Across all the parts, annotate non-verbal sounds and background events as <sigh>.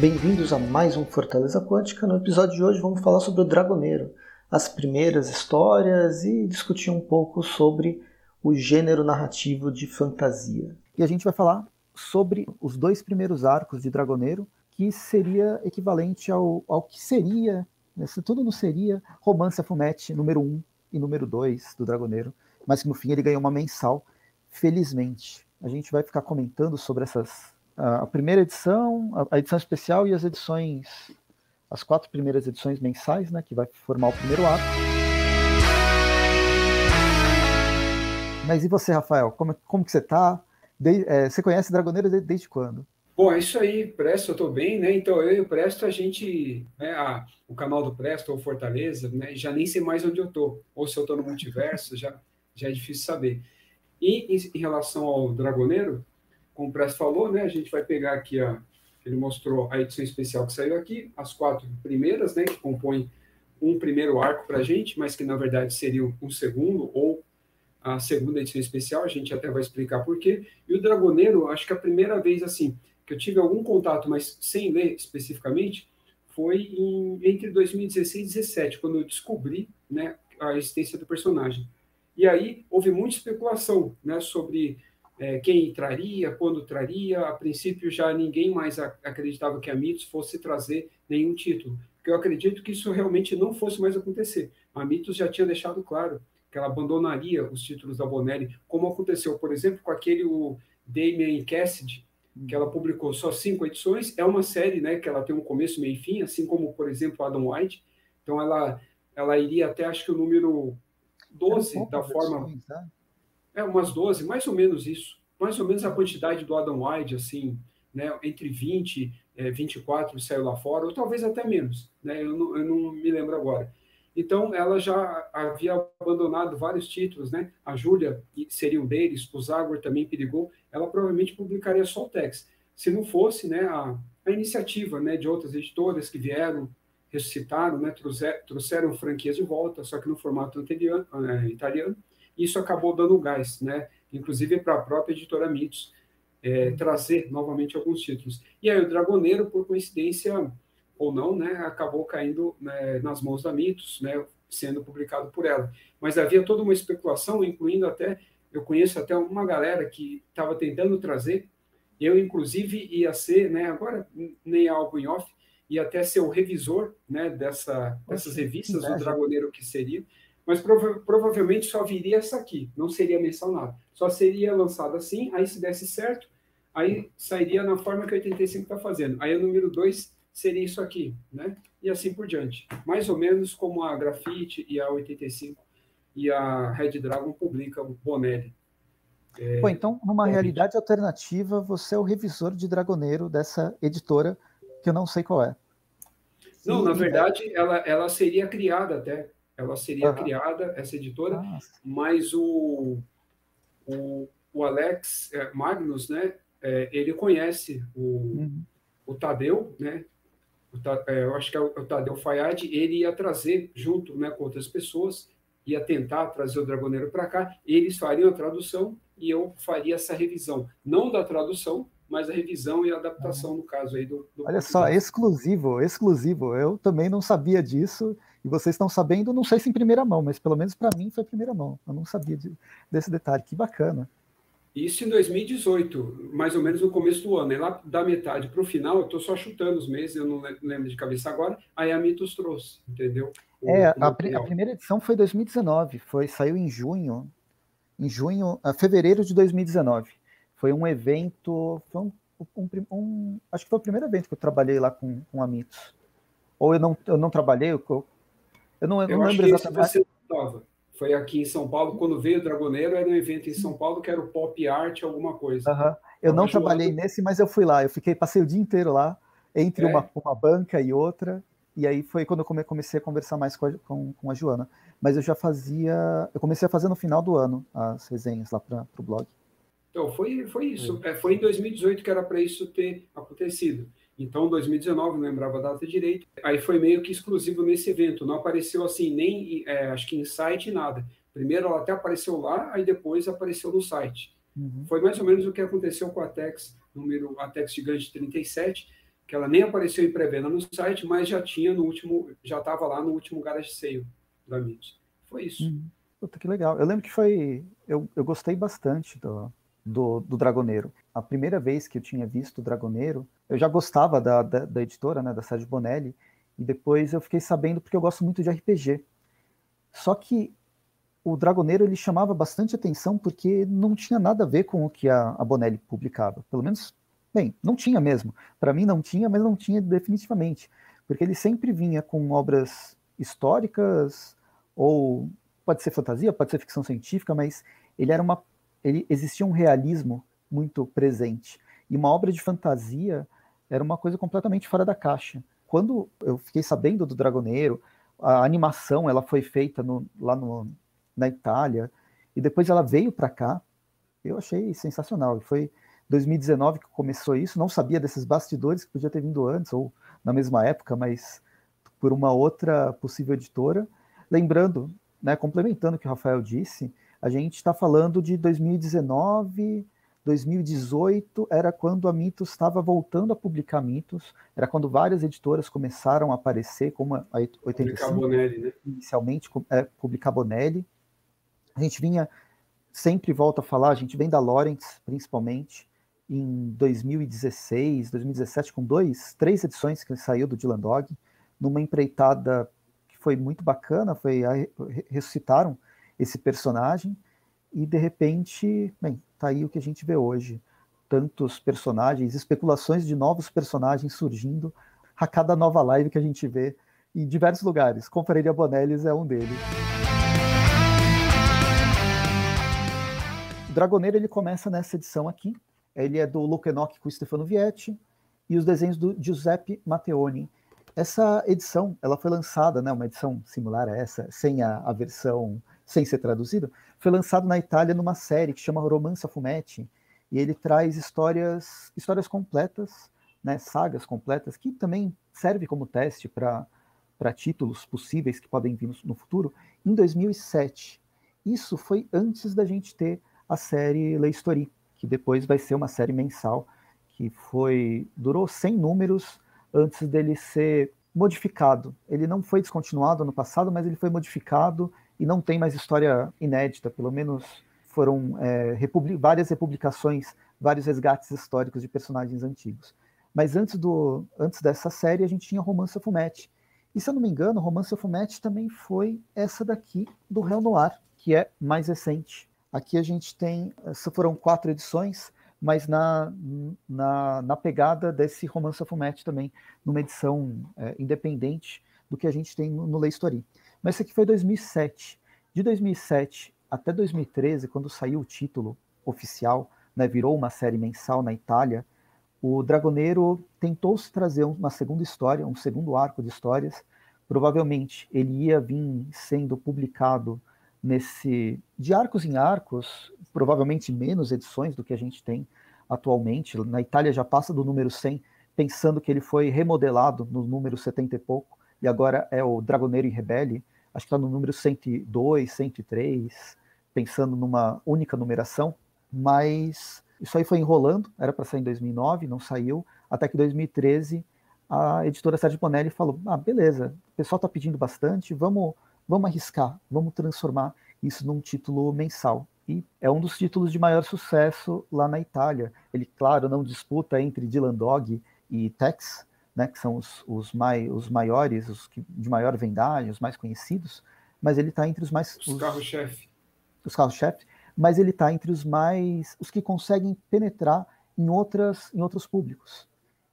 Bem-vindos a mais um Fortaleza Quântica. No episódio de hoje vamos falar sobre o Dragoneiro, as primeiras histórias e discutir um pouco sobre o gênero narrativo de fantasia. E a gente vai falar sobre os dois primeiros arcos de Dragoneiro, que seria equivalente ao, ao que seria, né, se tudo não seria, Romance Fumete número 1 e número 2 do Dragoneiro, mas que no fim ele ganhou uma mensal, felizmente. A gente vai ficar comentando sobre essas a primeira edição, a edição especial e as edições, as quatro primeiras edições mensais, né, que vai formar o primeiro ato. Mas e você, Rafael? Como, como que você está? É, você conhece Dragoneiro desde, desde quando? Bom, é isso aí, Presto, eu estou bem, né? Então, eu e o Presto, a gente, né, a, o canal do Presto, ou Fortaleza, né, já nem sei mais onde eu estou, ou se eu estou no multiverso, já, já é difícil saber. E em, em relação ao Dragoneiro, como o Presto falou, né, a gente vai pegar aqui, a, ele mostrou a edição especial que saiu aqui, as quatro primeiras, né, que compõem um primeiro arco para a gente, mas que na verdade seria um segundo ou a segunda edição especial, a gente até vai explicar por quê. E o Dragoneiro, acho que a primeira vez assim que eu tive algum contato, mas sem ler especificamente, foi em, entre 2016 e 2017, quando eu descobri né, a existência do personagem. E aí houve muita especulação né, sobre é, quem traria, quando traria. A princípio, já ninguém mais acreditava que a Mitos fosse trazer nenhum título, porque eu acredito que isso realmente não fosse mais acontecer. A Mitos já tinha deixado claro que ela abandonaria os títulos da Bonelli, como aconteceu, por exemplo, com aquele o Damien Cassidy, que ela publicou só cinco edições. É uma série né, que ela tem um começo, meio e fim, assim como, por exemplo, Adam White. Então, ela, ela iria até, acho que o número 12 da forma... Edições, né? É, umas 12, mais ou menos isso. Mais ou menos a quantidade do Adam White, assim, né, entre 20 e 24 saiu lá fora, ou talvez até menos, né, eu, não, eu não me lembro agora. Então, ela já havia abandonado vários títulos, né? A Júlia seria um deles, o Zagor também perigou. Ela provavelmente publicaria só o Tex. Se não fosse, né, a, a iniciativa, né, de outras editoras que vieram, ressuscitaram, né, trouxeram, trouxeram franquias de volta, só que no formato é, italiano, isso acabou dando gás, né, inclusive para a própria editora Mitos, é, trazer novamente alguns títulos. E aí o Dragoneiro, por coincidência ou não, né, acabou caindo né, nas mãos da Mitos, né, sendo publicado por ela. Mas havia toda uma especulação, incluindo até, eu conheço até uma galera que estava tentando trazer, eu inclusive ia ser, né, agora nem algo em off, ia até ser o revisor né, dessa, dessas revistas do Dragoneiro que seria, mas prova provavelmente só viria essa aqui, não seria mensal nada. Só seria lançada assim, aí se desse certo, aí sairia na forma que a 85 está fazendo. Aí o número 2 seria isso aqui, né? E assim por diante. Mais ou menos como a Grafite e a 85 e a Red Dragon publicam Bonelli. É, Pô, então, numa realidade alternativa, você é o revisor de Dragoneiro dessa editora, que eu não sei qual é. Não, na verdade, ela, ela seria criada até ela seria uhum. criada, essa editora, Nossa. mas o, o, o Alex é, Magnus, né, é, ele conhece o, uhum. o Tadeu, né, o, é, eu acho que é o, o Tadeu Fayad, ele ia trazer junto né, com outras pessoas, ia tentar trazer o Dragoneiro para cá, eles fariam a tradução e eu faria essa revisão, não da tradução, mas a revisão e a adaptação, no caso aí do. do Olha só, exclusivo, exclusivo. Eu também não sabia disso, e vocês estão sabendo, não sei se em primeira mão, mas pelo menos para mim foi primeira mão. Eu não sabia de, desse detalhe, que bacana. Isso em 2018, mais ou menos no começo do ano. E lá da metade para o final, eu estou só chutando os meses, eu não lembro de cabeça agora, aí a Mitos trouxe, entendeu? O, é, a, a, primeira edição foi 2019, foi, saiu em junho, em junho, a fevereiro de 2019. Foi um evento, foi um, um, um, acho que foi o primeiro evento que eu trabalhei lá com, com a Mitos. Ou eu não, eu não trabalhei, eu, eu não, eu não lembro exatamente. Foi aqui em São Paulo, quando veio o Dragoneiro, era um evento em São Paulo que era o Pop Art, alguma coisa. Uhum. Eu não trabalhei nesse, mas eu fui lá. Eu fiquei, passei o dia inteiro lá, entre é. uma, uma banca e outra. E aí foi quando eu comecei a conversar mais com a, com, com a Joana. Mas eu já fazia. Eu comecei a fazer no final do ano as resenhas lá para o blog. Então, foi, foi isso. É, foi em 2018 que era para isso ter acontecido. Então, 2019, não lembrava a data direito. Aí foi meio que exclusivo nesse evento. Não apareceu assim, nem é, acho que em site, nada. Primeiro ela até apareceu lá, aí depois apareceu no site. Uhum. Foi mais ou menos o que aconteceu com a Tex, número a Tex Gigante 37, que ela nem apareceu em pré-venda no site, mas já tinha no último, já estava lá no último garage sale da Mint. Foi isso. Hum, puta, que legal. Eu lembro que foi. Eu, eu gostei bastante do, do, do Dragoneiro. A primeira vez que eu tinha visto o Dragoneiro, eu já gostava da, da, da editora, né, da Sérgio Bonelli, e depois eu fiquei sabendo porque eu gosto muito de RPG. Só que o Dragoneiro ele chamava bastante atenção porque não tinha nada a ver com o que a, a Bonelli publicava. Pelo menos Bem, não tinha mesmo. Para mim não tinha, mas não tinha definitivamente. Porque ele sempre vinha com obras históricas, ou pode ser fantasia, pode ser ficção científica, mas ele era uma. Ele existia um realismo muito presente. E uma obra de fantasia era uma coisa completamente fora da caixa. Quando eu fiquei sabendo do Dragoneiro, a animação ela foi feita no, lá no, na Itália, e depois ela veio para cá, eu achei sensacional. Foi 2019 que começou isso, não sabia desses bastidores que podia ter vindo antes ou na mesma época, mas por uma outra possível editora. Lembrando, né, complementando o que o Rafael disse, a gente está falando de 2019, 2018 era quando a Mitos estava voltando a publicar Mitos, era quando várias editoras começaram a aparecer, como a 85, Bonelli, né? inicialmente, é, publicar Bonelli. A gente vinha, sempre volta a falar, a gente vem da Lawrence, principalmente, em 2016, 2017, com dois, três edições que saiu do Dylan Dog, numa empreitada que foi muito bacana, foi a, ressuscitaram esse personagem e de repente, bem, tá aí o que a gente vê hoje, tantos personagens, especulações de novos personagens surgindo a cada nova live que a gente vê em diversos lugares. Confraria Bonellis é um deles. O Dragoneiro ele começa nessa edição aqui, ele é do Luke Enoch com Stefano Vietti e os desenhos do Giuseppe Matteoni. Essa edição, ela foi lançada, né, uma edição similar a essa, sem a, a versão, sem ser traduzida, foi lançada na Itália numa série que chama Romanza Fumetti, e ele traz histórias, histórias completas, né, sagas completas, que também serve como teste para títulos possíveis que podem vir no, no futuro, em 2007. Isso foi antes da gente ter a série Le Story, que depois vai ser uma série mensal, que foi durou 100 números antes dele ser modificado. Ele não foi descontinuado no passado, mas ele foi modificado e não tem mais história inédita, pelo menos foram é, republi várias republicações, vários resgates históricos de personagens antigos. Mas antes, do, antes dessa série, a gente tinha Romance Fumete. E se eu não me engano, Romance Fumete também foi essa daqui do Real Noir, que é mais recente. Aqui a gente tem, foram quatro edições, mas na, na, na pegada desse Romance Fumete também, numa edição é, independente do que a gente tem no, no Lei Story. Mas isso aqui foi 2007. De 2007 até 2013, quando saiu o título oficial, né, virou uma série mensal na Itália, o Dragoneiro tentou se trazer uma segunda história, um segundo arco de histórias. Provavelmente ele ia vir sendo publicado nesse de arcos em arcos, provavelmente menos edições do que a gente tem atualmente. Na Itália já passa do número 100, pensando que ele foi remodelado no número 70 e pouco, e agora é o Dragoneiro e Rebelde, acho que está no número 102, 103, pensando numa única numeração, mas isso aí foi enrolando, era para sair em 2009, não saiu, até que 2013 a editora Sérgio Bonelli falou: ah, beleza, o pessoal está pedindo bastante, vamos vamos arriscar, vamos transformar isso num título mensal. E é um dos títulos de maior sucesso lá na Itália. Ele, claro, não disputa entre Dylan Dog e Tex, né, que são os, os, mai, os maiores, os que, de maior vendagem, os mais conhecidos, mas ele está entre os mais... Os, os carros-chefe. Os carros-chefe, mas ele está entre os mais... os que conseguem penetrar em, outras, em outros públicos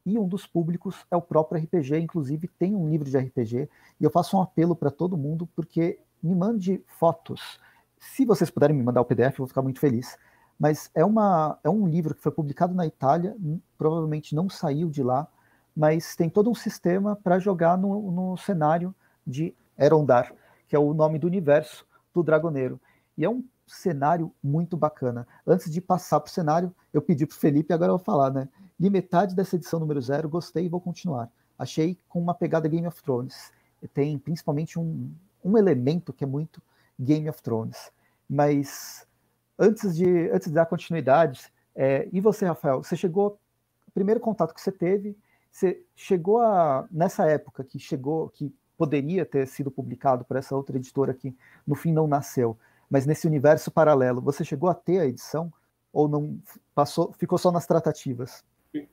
e um dos públicos é o próprio RPG, inclusive tem um livro de RPG, e eu faço um apelo para todo mundo, porque me mande fotos. Se vocês puderem me mandar o PDF, eu vou ficar muito feliz. Mas é, uma, é um livro que foi publicado na Itália, provavelmente não saiu de lá, mas tem todo um sistema para jogar no, no cenário de Erondar, que é o nome do universo do Dragoneiro. E é um cenário muito bacana. Antes de passar para o cenário, eu pedi para o Felipe, agora eu vou falar, né? Li metade dessa edição número zero, gostei e vou continuar. Achei com uma pegada Game of Thrones. Tem principalmente um, um elemento que é muito Game of Thrones. Mas antes de, antes de dar continuidade, é, e você, Rafael, você chegou, primeiro contato que você teve, Você chegou a nessa época que chegou, que poderia ter sido publicado por essa outra editora que no fim não nasceu, mas nesse universo paralelo, você chegou a ter a edição ou não passou, ficou só nas tratativas?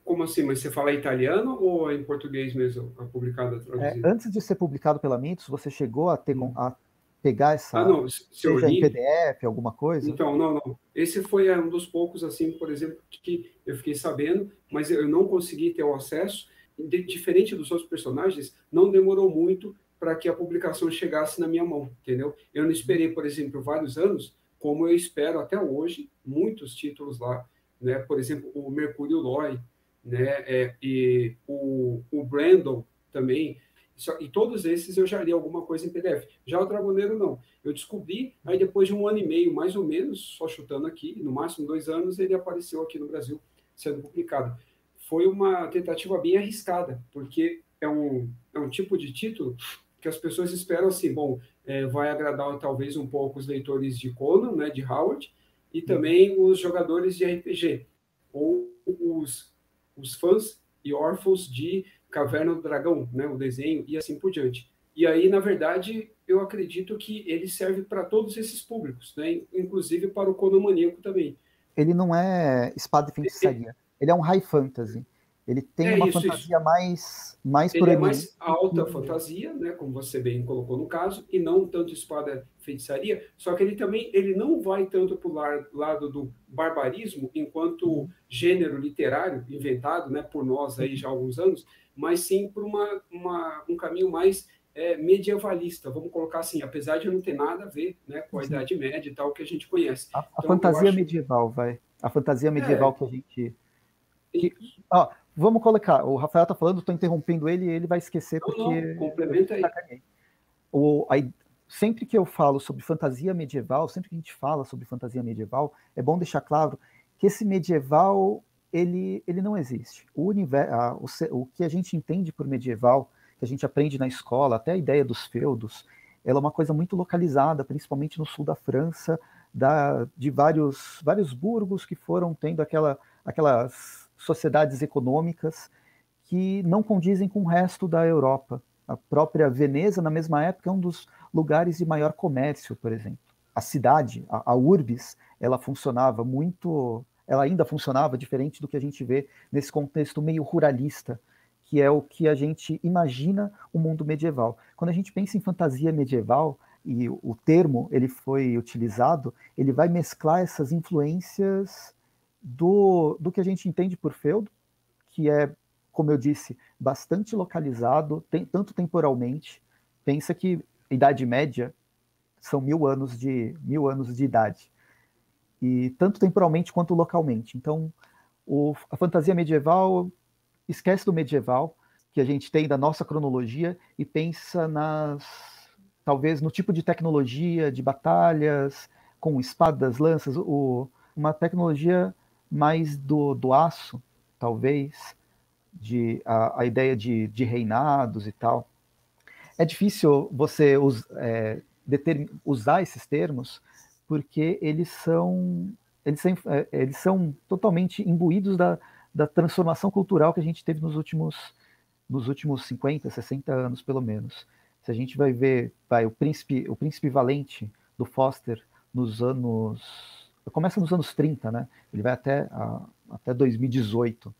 Como assim? Mas você fala italiano ou é em português mesmo, a publicada é, antes de ser publicado pela Mitos, você chegou a ter hum. a pegar essa ah, não, se seja em PDF, alguma coisa? Então, não, não. Esse foi um dos poucos, assim, por exemplo, que eu fiquei sabendo, mas eu não consegui ter o acesso. Diferente dos outros personagens, não demorou muito para que a publicação chegasse na minha mão, entendeu? Eu não esperei, por exemplo, vários anos, como eu espero até hoje, muitos títulos lá, né? Por exemplo, o Mercúrio Loy, né? É, e o, o Brandon também, e todos esses eu já li alguma coisa em PDF. Já o Dragoneiro, não. Eu descobri, aí depois de um ano e meio, mais ou menos, só chutando aqui, no máximo dois anos, ele apareceu aqui no Brasil sendo publicado. Foi uma tentativa bem arriscada, porque é um, é um tipo de título que as pessoas esperam assim, bom, é, vai agradar talvez um pouco os leitores de Conan, né, de Howard, e também os jogadores de RPG, ou os, os fãs e órfãos de Caverna do Dragão, né, o desenho e assim por diante. E aí, na verdade, eu acredito que ele serve para todos esses públicos, né, inclusive para o conomaníaco também. Ele não é espada e feitiçaria, ele é um high fantasy. Ele tem é uma isso, fantasia isso. mais mais Ele é mais alta fantasia, né, como você bem colocou no caso, e não tanto espada feitiçaria, só que ele também ele não vai tanto para o lado do barbarismo enquanto gênero literário inventado, né, por nós aí já há alguns anos, mas sim por uma, uma um caminho mais é, medievalista, vamos colocar assim, apesar de não ter nada a ver né, com a Idade Média e tal que a gente conhece. A, a então, fantasia acho... medieval, vai. A fantasia medieval é, que a gente. Que, vamos colocar. O Rafael está falando, estou interrompendo ele e ele vai esquecer não, porque. Não, complementa aí. O, a, sempre que eu falo sobre fantasia medieval, sempre que a gente fala sobre fantasia medieval, é bom deixar claro que esse medieval ele, ele não existe. O, universo, o, o que a gente entende por medieval, que a gente aprende na escola, até a ideia dos feudos, ela é uma coisa muito localizada, principalmente no sul da França, da, de vários, vários burgos que foram tendo aquela, aquelas sociedades econômicas que não condizem com o resto da Europa. A própria Veneza, na mesma época, é um dos lugares de maior comércio, por exemplo. A cidade, a, a urbis, ela funcionava muito ela ainda funcionava diferente do que a gente vê nesse contexto meio ruralista, que é o que a gente imagina o mundo medieval. Quando a gente pensa em fantasia medieval, e o termo ele foi utilizado, ele vai mesclar essas influências do, do que a gente entende por feudo, que é, como eu disse, bastante localizado, tem, tanto temporalmente. Pensa que Idade Média são mil anos de mil anos de idade e tanto temporalmente quanto localmente. Então, o, a fantasia medieval esquece do medieval que a gente tem da nossa cronologia e pensa nas talvez no tipo de tecnologia de batalhas com espadas, lanças, o, uma tecnologia mais do, do aço, talvez, de a, a ideia de, de, reinados e tal. É difícil você us, é, usar esses termos porque eles são eles são, é, eles são totalmente imbuídos da, da transformação cultural que a gente teve nos últimos nos últimos 50, 60 anos pelo menos. Se a gente vai ver, vai o príncipe, o príncipe valente do Foster nos anos começa nos anos 30, né? Ele vai até a, até 2018.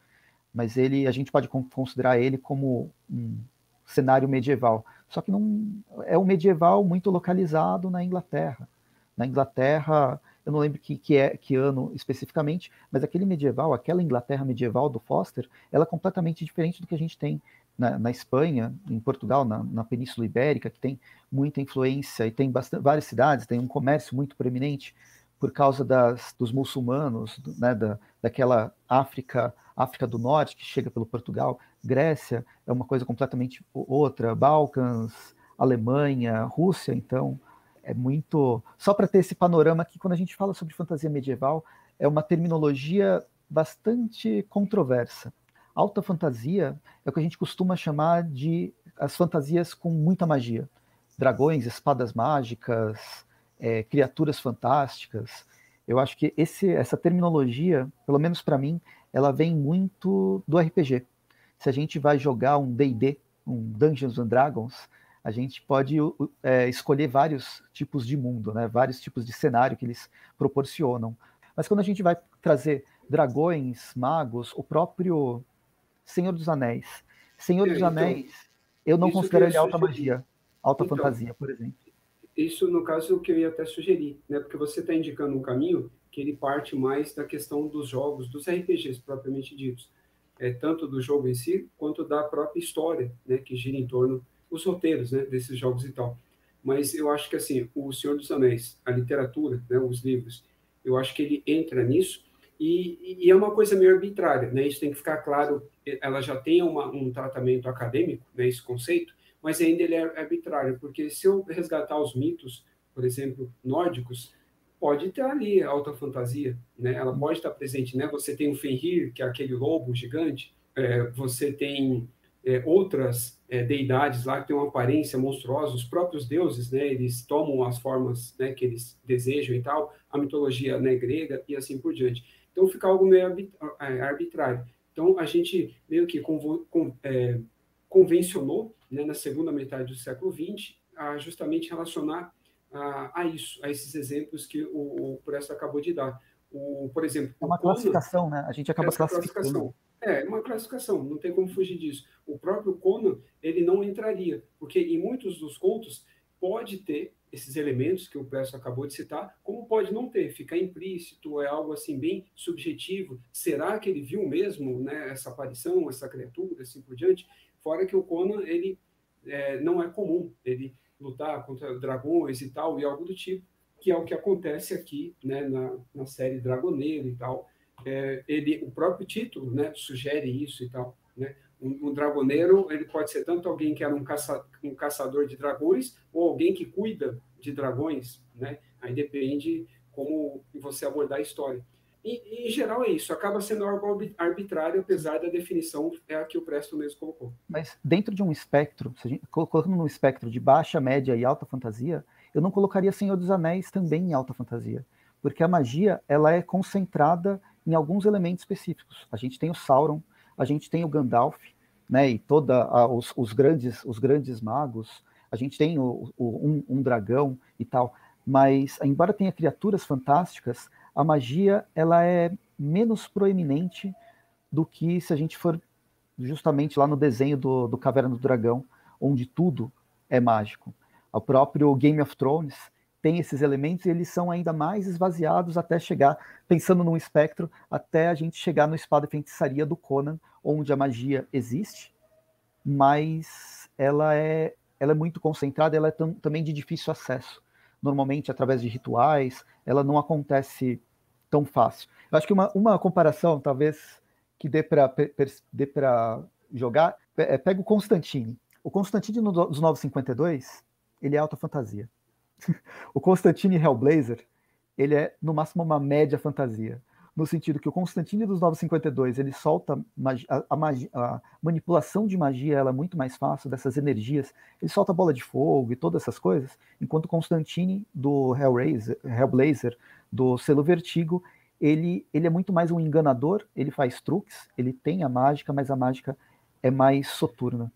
Mas ele a gente pode considerar ele como um cenário medieval. Só que não é um medieval muito localizado na Inglaterra. Na Inglaterra, eu não lembro que, que, é, que ano especificamente, mas aquele medieval, aquela Inglaterra medieval do Foster, ela é completamente diferente do que a gente tem na, na Espanha, em Portugal, na, na, Península Ibérica, que tem muita influência e tem bastante, várias cidades, tem um comércio muito preeminente por causa das, dos muçulmanos, né, da, daquela África, África do Norte que chega pelo Portugal, Grécia é uma coisa completamente outra, Balcãs, Alemanha, Rússia, então é muito. Só para ter esse panorama que, quando a gente fala sobre fantasia medieval, é uma terminologia bastante controversa. Alta fantasia é o que a gente costuma chamar de as fantasias com muita magia. Dragões, espadas mágicas, é, criaturas fantásticas. Eu acho que esse, essa terminologia, pelo menos para mim, ela vem muito do RPG. se a gente vai jogar um D&D, um Dungeons and Dragons, a gente pode é, escolher vários tipos de mundo, né? vários tipos de cenário que eles proporcionam. Mas quando a gente vai trazer dragões, magos, o próprio Senhor dos Anéis. Senhor é, dos então, Anéis, eu não considero ele alta magia, alta então, fantasia, por exemplo. Isso, no caso, o que eu ia até sugerir, né? porque você está indicando um caminho que ele parte mais da questão dos jogos, dos RPGs propriamente ditos. É, tanto do jogo em si, quanto da própria história, né, que gira em torno os roteiros né, desses jogos e tal. Mas eu acho que assim, o Senhor dos Anéis, a literatura, né, os livros, eu acho que ele entra nisso e, e, é uma coisa meio arbitrária, né? Isso tem que ficar claro. Ela já tem uma, um tratamento acadêmico, né? Esse conceito, mas ainda ele é arbitrário, porque se eu resgatar os mitos, por exemplo, nórdicos, pode ter ali alta fantasia, né? Ela pode estar presente, né? Você tem o Fenrir, que é aquele lobo gigante. É, você tem é, outras é, deidades lá que têm uma aparência monstruosa, os próprios deuses, né, eles tomam as formas né, que eles desejam e tal, a mitologia né, grega e assim por diante. Então fica algo meio é, arbitrário. Então a gente meio que é, convencionou né, na segunda metade do século XX a justamente relacionar a, a isso, a esses exemplos que o, o Presto acabou de dar. O, por exemplo, é uma classificação, né? A gente acaba classificando. É, uma classificação, não tem como fugir disso. O próprio Conan, ele não entraria, porque em muitos dos contos pode ter esses elementos que o Presto acabou de citar, como pode não ter, fica implícito, é algo assim bem subjetivo. Será que ele viu mesmo né, essa aparição, essa criatura, assim por diante? Fora que o Conan, ele é, não é comum ele lutar contra dragões e tal, e algo do tipo, que é o que acontece aqui né, na, na série Dragoneiro e tal é, ele, o próprio título né, sugere isso e tal. Né? Um, um, dragoneiro ele pode ser tanto alguém que era um, caça, um caçador de dragões ou alguém que cuida de dragões. Né? Aí depende como você abordar a história. E, em geral é isso, acaba sendo algo arbitrário, apesar da definição é a que o Presto mesmo colocou. Mas dentro de um espectro, se gente, colocando num espectro de baixa, média e alta fantasia, eu não colocaria Senhor dos Anéis também em alta fantasia, porque a magia ela é concentrada em alguns elementos específicos. A gente tem o Sauron, a gente tem o Gandalf, né, e toda a, os, os, grandes os grandes magos, a gente tem o, o um, um, dragão e tal, mas embora tenha criaturas fantásticas, a magia ela é menos proeminente do que se a gente for justamente lá no desenho do, do Caverna do Dragão, onde tudo é mágico. O próprio Game of Thrones tem esses elementos e eles são ainda mais esvaziados até chegar, pensando num espectro, até a gente chegar no Espada e Feitiçaria do Conan, onde a magia existe, mas ela é, ela é muito concentrada, ela é também de difícil acesso. Normalmente, através de rituais, ela não acontece tão fácil. Eu acho que uma, uma comparação, talvez, que dê para jogar, é, pega o Constantine. O Constantine dos 952, ele é alta fantasia <laughs> o Constantine Hellblazer, ele é no máximo uma média fantasia, no sentido que o Constantine dos 952, ele solta a, a, magia, a, manipulação de magia, ela é muito mais fácil dessas energias, ele solta bola de fogo e todas essas coisas, enquanto o Constantine do Hellraiser, Hellblazer, do selo Vertigo, ele, ele é muito mais um enganador, ele faz truques, ele tem a mágica, mas a mágica é mais soturna.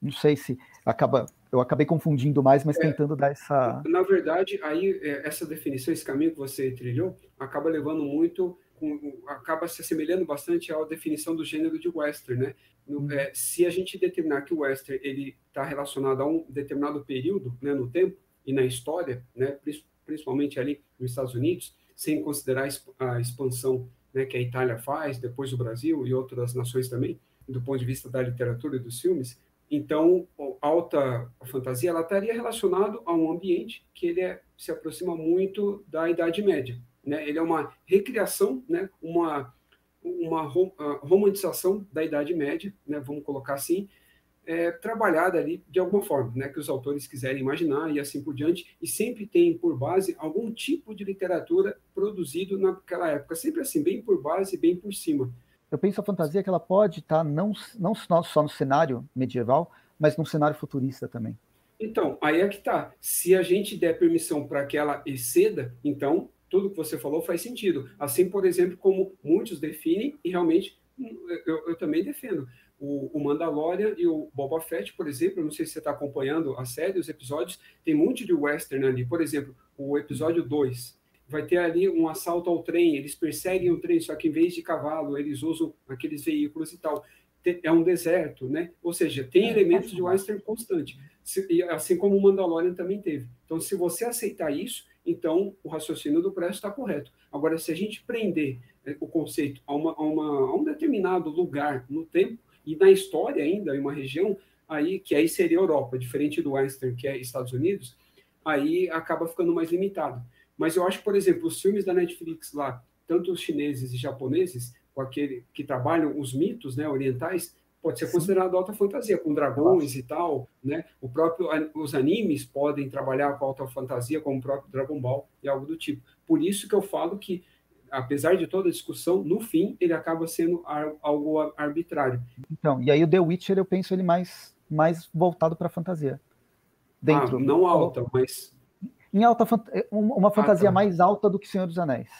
Não sei se acaba eu acabei confundindo mais, mas é, tentando dar essa. Na verdade, aí é, essa definição, esse caminho que você trilhou, acaba levando muito, com, acaba se assemelhando bastante à definição do gênero de western, né? No, hum. é, se a gente determinar que o western ele está relacionado a um determinado período, né, no tempo e na história, né, principalmente ali nos Estados Unidos, sem considerar a expansão né, que a Itália faz, depois o Brasil e outras nações também, do ponto de vista da literatura e dos filmes, então, alta fantasia ela estaria relacionado a um ambiente que ele é, se aproxima muito da Idade Média. Né? Ele é uma recriação, né? uma, uma romantização da Idade Média, né? vamos colocar assim, é, trabalhada ali de alguma forma, né? que os autores quiserem imaginar e assim por diante, e sempre tem por base algum tipo de literatura produzido naquela época, sempre assim, bem por base, bem por cima eu penso a fantasia que ela pode estar tá não, não só no cenário medieval, mas num cenário futurista também. Então, aí é que tá. Se a gente der permissão para que ela exceda, então tudo que você falou faz sentido. Assim, por exemplo, como muitos definem, e realmente eu, eu também defendo. O, o, Mandalorian e o Boba Fett, por exemplo, não sei se você está acompanhando a série, os episódios, tem um monte de western ali. Por exemplo, o episódio 2, vai ter ali um assalto ao trem, eles perseguem o trem, só que em vez de cavalo, eles usam aqueles veículos e tal. É um deserto, né? Ou seja, tem é, elementos de western constante, assim como o Mandalorian também teve. Então, se você aceitar isso, então o raciocínio do Presto está correto. Agora, se a gente prender né, o conceito a, uma, a, uma, a um determinado lugar no tempo e na história ainda, em uma região, aí que aí seria Europa, diferente do western, que é Estados Unidos, aí acaba ficando mais limitado. Mas eu acho, por exemplo, os filmes da Netflix lá, tanto os chineses e japoneses, com aquele que trabalham os mitos né, orientais, pode ser considerado alta fantasia, com dragões Nossa. e tal, né? O próprio, os animes podem trabalhar com alta fantasia, como o próprio Dragon Ball e algo do tipo. Por isso que eu falo que, apesar de toda a discussão, no fim ele acaba sendo algo arbitrário. Então, e aí o The Witcher eu penso ele mais, mais voltado para fantasia. Dentro. Ah, não alta, mas em alta é, uma fantasia ah, tá. mais alta do que Senhor dos Anéis.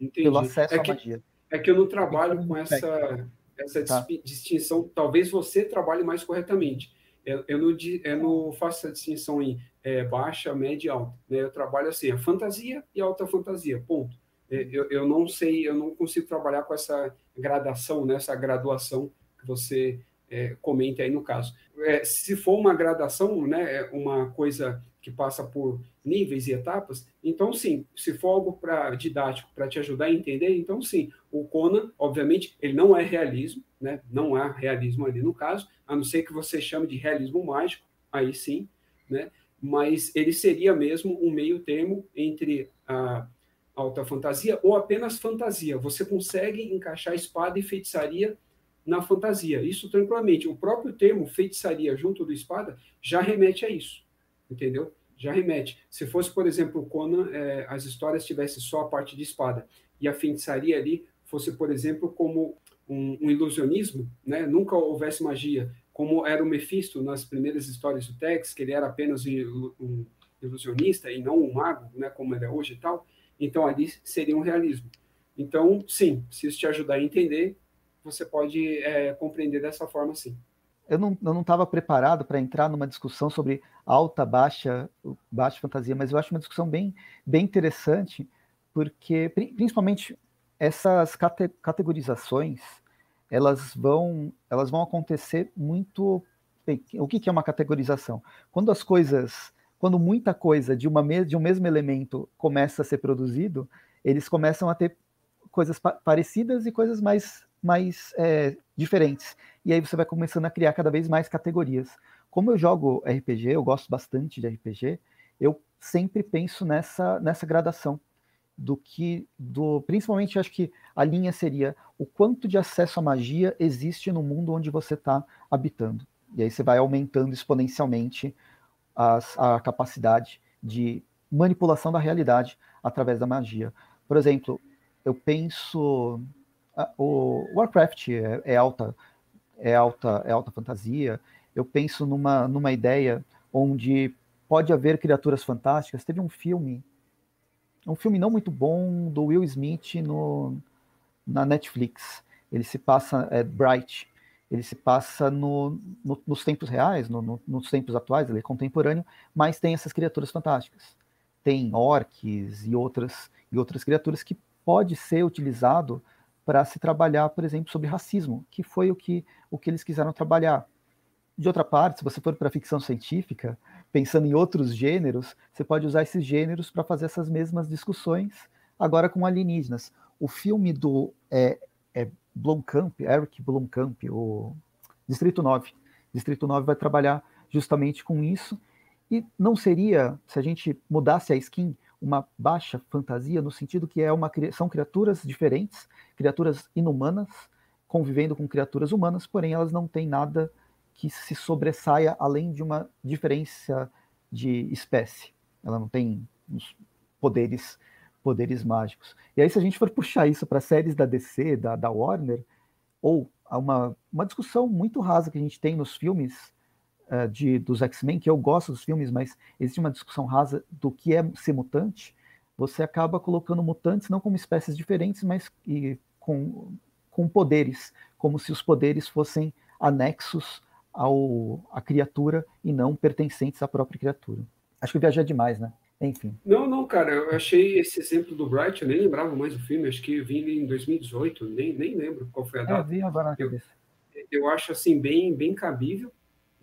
Entendi. Pelo acesso é à magia. É que eu não trabalho com essa, essa tá. distinção. Talvez você trabalhe mais corretamente. Eu, eu, não, eu não faço essa distinção em é, baixa, média e alta. Né? Eu trabalho assim, a fantasia e alta fantasia, ponto. É, eu, eu não sei, eu não consigo trabalhar com essa gradação, né? essa graduação que você é, comente aí no caso. É, se for uma gradação, né, é uma coisa que passa por níveis e etapas, então sim, se for algo para didático, para te ajudar a entender, então sim, o Conan, obviamente, ele não é realismo, né? Não há realismo ali no caso, a não ser que você chame de realismo mágico, aí sim, né? Mas ele seria mesmo um meio termo entre a alta fantasia ou apenas fantasia. Você consegue encaixar espada e feitiçaria na fantasia, isso tranquilamente. O próprio termo feitiçaria junto do espada já remete a isso entendeu? Já remete. Se fosse, por exemplo, o Conan, é, as histórias tivessem só a parte de espada e a feitiçaria ali fosse, por exemplo, como um, um, ilusionismo, né? nunca houvesse magia, como era o Mephisto nas primeiras histórias do Tex, que ele era apenas um, ilusionista e não um mago, né? como ele é hoje e tal, então ali seria um realismo. Então, sim, se isso te ajudar a entender, você pode é, compreender dessa forma, sim eu não estava preparado para entrar numa discussão sobre alta, baixa, baixa fantasia, mas eu acho uma discussão bem, bem interessante, porque principalmente essas cate categorizações elas vão elas vão acontecer muito bem, o que, que é uma categorização? Quando as coisas quando muita coisa de uma de um mesmo elemento começa a ser produzido eles começam a ter coisas pa parecidas e coisas mais mais é, diferentes. E aí você vai começando a criar cada vez mais categorias. Como eu jogo RPG, eu gosto bastante de RPG, eu sempre penso nessa, nessa gradação do que do principalmente acho que a linha seria o quanto de acesso à magia existe no mundo onde você está habitando e aí você vai aumentando exponencialmente as, a capacidade de manipulação da realidade através da magia por exemplo eu penso o Warcraft é, é, alta, é alta, é alta fantasia. Eu penso numa, numa ideia onde pode haver criaturas fantásticas. Teve um filme, um filme não muito bom do Will Smith no, na Netflix. Ele se passa, é Bright, ele se passa no, no, nos tempos reais, no, nos tempos atuais, ele é contemporâneo, mas tem essas criaturas fantásticas. Tem orques e outras, e outras criaturas que pode ser utilizado para se trabalhar, por exemplo, sobre racismo, que foi o que, o que eles quiseram trabalhar. De outra parte, se você for para ficção científica, pensando em outros gêneros, você pode usar esses gêneros para fazer essas mesmas discussões, agora com alienígenas. O filme do é, é Blomkamp, Eric Blomkamp, o Distrito 9. Distrito 9 vai trabalhar justamente com isso, e não seria, se a gente mudasse a skin, uma baixa fantasia no sentido que é uma, são criaturas diferentes, criaturas inumanas, convivendo com criaturas humanas, porém elas não têm nada que se sobressaia além de uma diferença de espécie. Ela não tem poderes poderes mágicos. E aí, se a gente for <laughs> puxar isso para séries da DC, da, da Warner, ou uma, uma discussão muito rasa que a gente tem nos filmes uh, de, dos X-Men, que eu gosto dos filmes, mas existe uma discussão rasa do que é ser mutante, você acaba colocando mutantes não como espécies diferentes, mas e, com, com poderes, como se os poderes fossem anexos ao, à criatura e não pertencentes à própria criatura. Acho que viajei demais, né? Enfim. Não, não, cara, eu achei esse exemplo do Bright, eu nem lembrava mais o filme, acho que eu vi em 2018, nem, nem lembro qual foi a data. Eu vi agora na. Eu, eu acho assim, bem, bem cabível,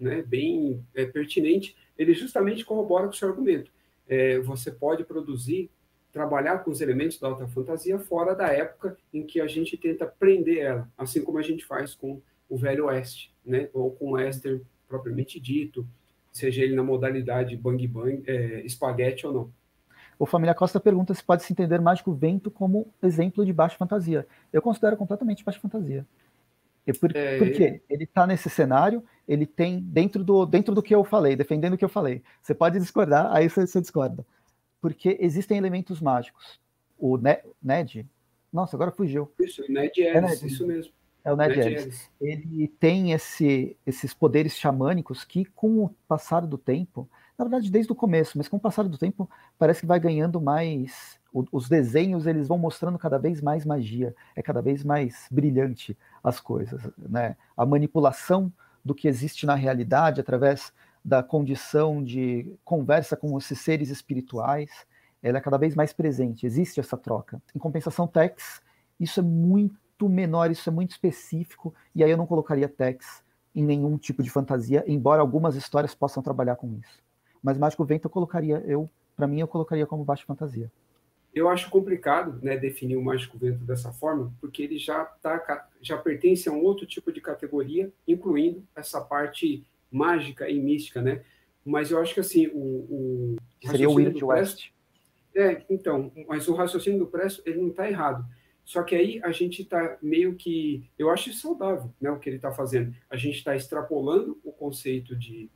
né, bem é, pertinente, ele justamente corrobora com o seu argumento. É, você pode produzir, trabalhar com os elementos da alta fantasia fora da época em que a gente tenta prender ela, assim como a gente faz com o Velho Oeste, né, ou com o western propriamente dito, seja ele na modalidade bang bang, é, espaguete ou não. O Família Costa pergunta se pode se entender Mágico Vento como exemplo de baixa fantasia. Eu considero completamente baixa fantasia. E por, é... Porque ele está nesse cenário, ele tem dentro do, dentro do que eu falei, defendendo o que eu falei. Você pode discordar, aí você, você discorda. Porque existem elementos mágicos. O Ned, nossa, agora fugiu. Isso, Ned é, Ned. isso mesmo. É o Ned, Ned Ellis. Ele tem esse, esses poderes xamânicos que, com o passar do tempo, na verdade desde o começo, mas com o passar do tempo, parece que vai ganhando mais. os desenhos eles vão mostrando cada vez mais magia, é cada vez mais brilhante as coisas, né? A manipulação do que existe na realidade através da condição de conversa com esses seres espirituais, ela é cada vez mais presente. Existe essa troca. Em compensação, Tex, isso é muito menor, isso é muito específico, e aí eu não colocaria Tex em nenhum tipo de fantasia, embora algumas histórias possam trabalhar com isso. Mas Mágico Vento eu colocaria, eu, para mim, eu colocaria como baixo fantasia. Eu acho complicado, né, definir o Mágico Vento dessa forma, porque ele já tá, já pertence a um outro tipo de categoria, incluindo essa parte mágica e mística, né? Mas eu acho que assim, o, o seria o Weird West. É, então, mas o raciocínio do Presto, ele não está errado. Só que aí a gente está meio que. Eu acho saudável né, o que ele está fazendo. A gente está extrapolando o conceito de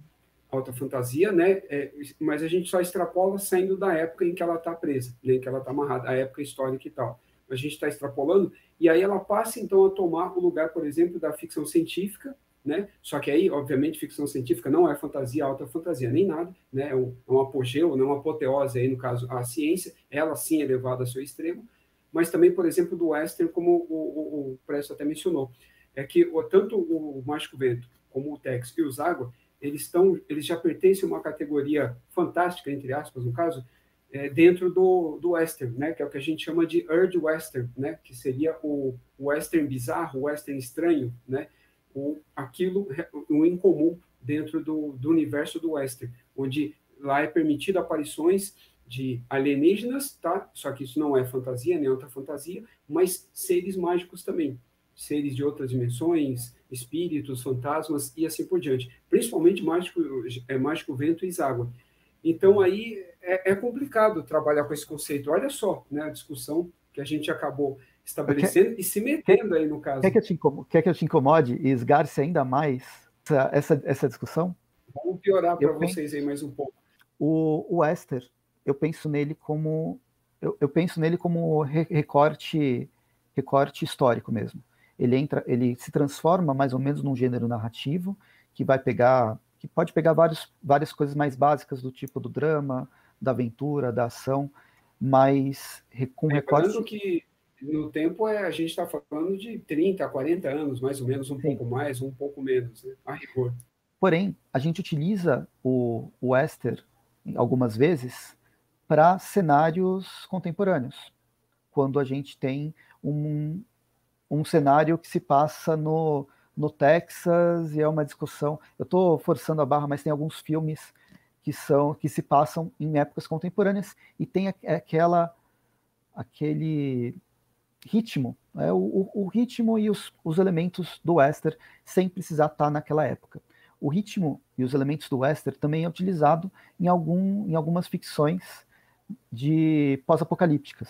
alta fantasia, né? É, mas a gente só extrapola saindo da época em que ela está presa, né, em que ela está amarrada, a época histórica e tal. A gente está extrapolando, e aí ela passa então a tomar o lugar, por exemplo, da ficção científica, né? Só que aí, obviamente, ficção científica não é fantasia, alta fantasia, nem nada, né? É um, é um apogeu, não é uma apoteose aí, no caso, a ciência, ela sim é levada ao seu extremo, mas também, por exemplo, do western, como o, o, o Presto até mencionou, é que o, tanto o Mágico Vento como o Tex e os Água, eles estão, eles já pertencem a uma categoria fantástica, entre aspas, no caso, é, dentro do, do western, né, que é o que a gente chama de Earth Western, né, que seria o western bizarro, o western estranho, né, o, aquilo, o incomum dentro do, do universo do western, onde lá é permitido aparições de alienígenas, tá? Só que isso não é fantasia, nem outra fantasia, mas seres mágicos também, seres de outras dimensões, espíritos, fantasmas e assim por diante. Principalmente mágico, é mágico vento e água. Então aí é, é, complicado trabalhar com esse conceito. Olha só, né, a discussão que a gente acabou estabelecendo quer, e se metendo quer, aí no caso. Quer que, eu te incomode, quer que eu te incomode e esgarce ainda mais essa, essa, essa discussão? Vamos piorar para vocês aí mais um pouco. O, o Esther, eu penso nele como eu, eu penso nele como recorte recorte histórico mesmo. Ele entra, ele se transforma mais ou menos num gênero narrativo que vai pegar, que pode pegar vários, várias coisas mais básicas do tipo do drama, da aventura, da ação, mas com recorte que no tempo é, a gente está falando de 30, 40 anos, mais ou menos, um Sim. pouco mais, um pouco menos, né? a rigor. Porém, a gente utiliza o, o Esther algumas vezes para cenários contemporâneos, quando a gente tem um, um cenário que se passa no, no Texas e é uma discussão. Eu estou forçando a barra, mas tem alguns filmes que são que se passam em épocas contemporâneas e tem aquela aquele ritmo, né? o, o, ritmo e os, os elementos do western sem precisar estar naquela época. O ritmo e os elementos do western também é utilizado em, algum, em algumas ficções de pós-apocalípticas.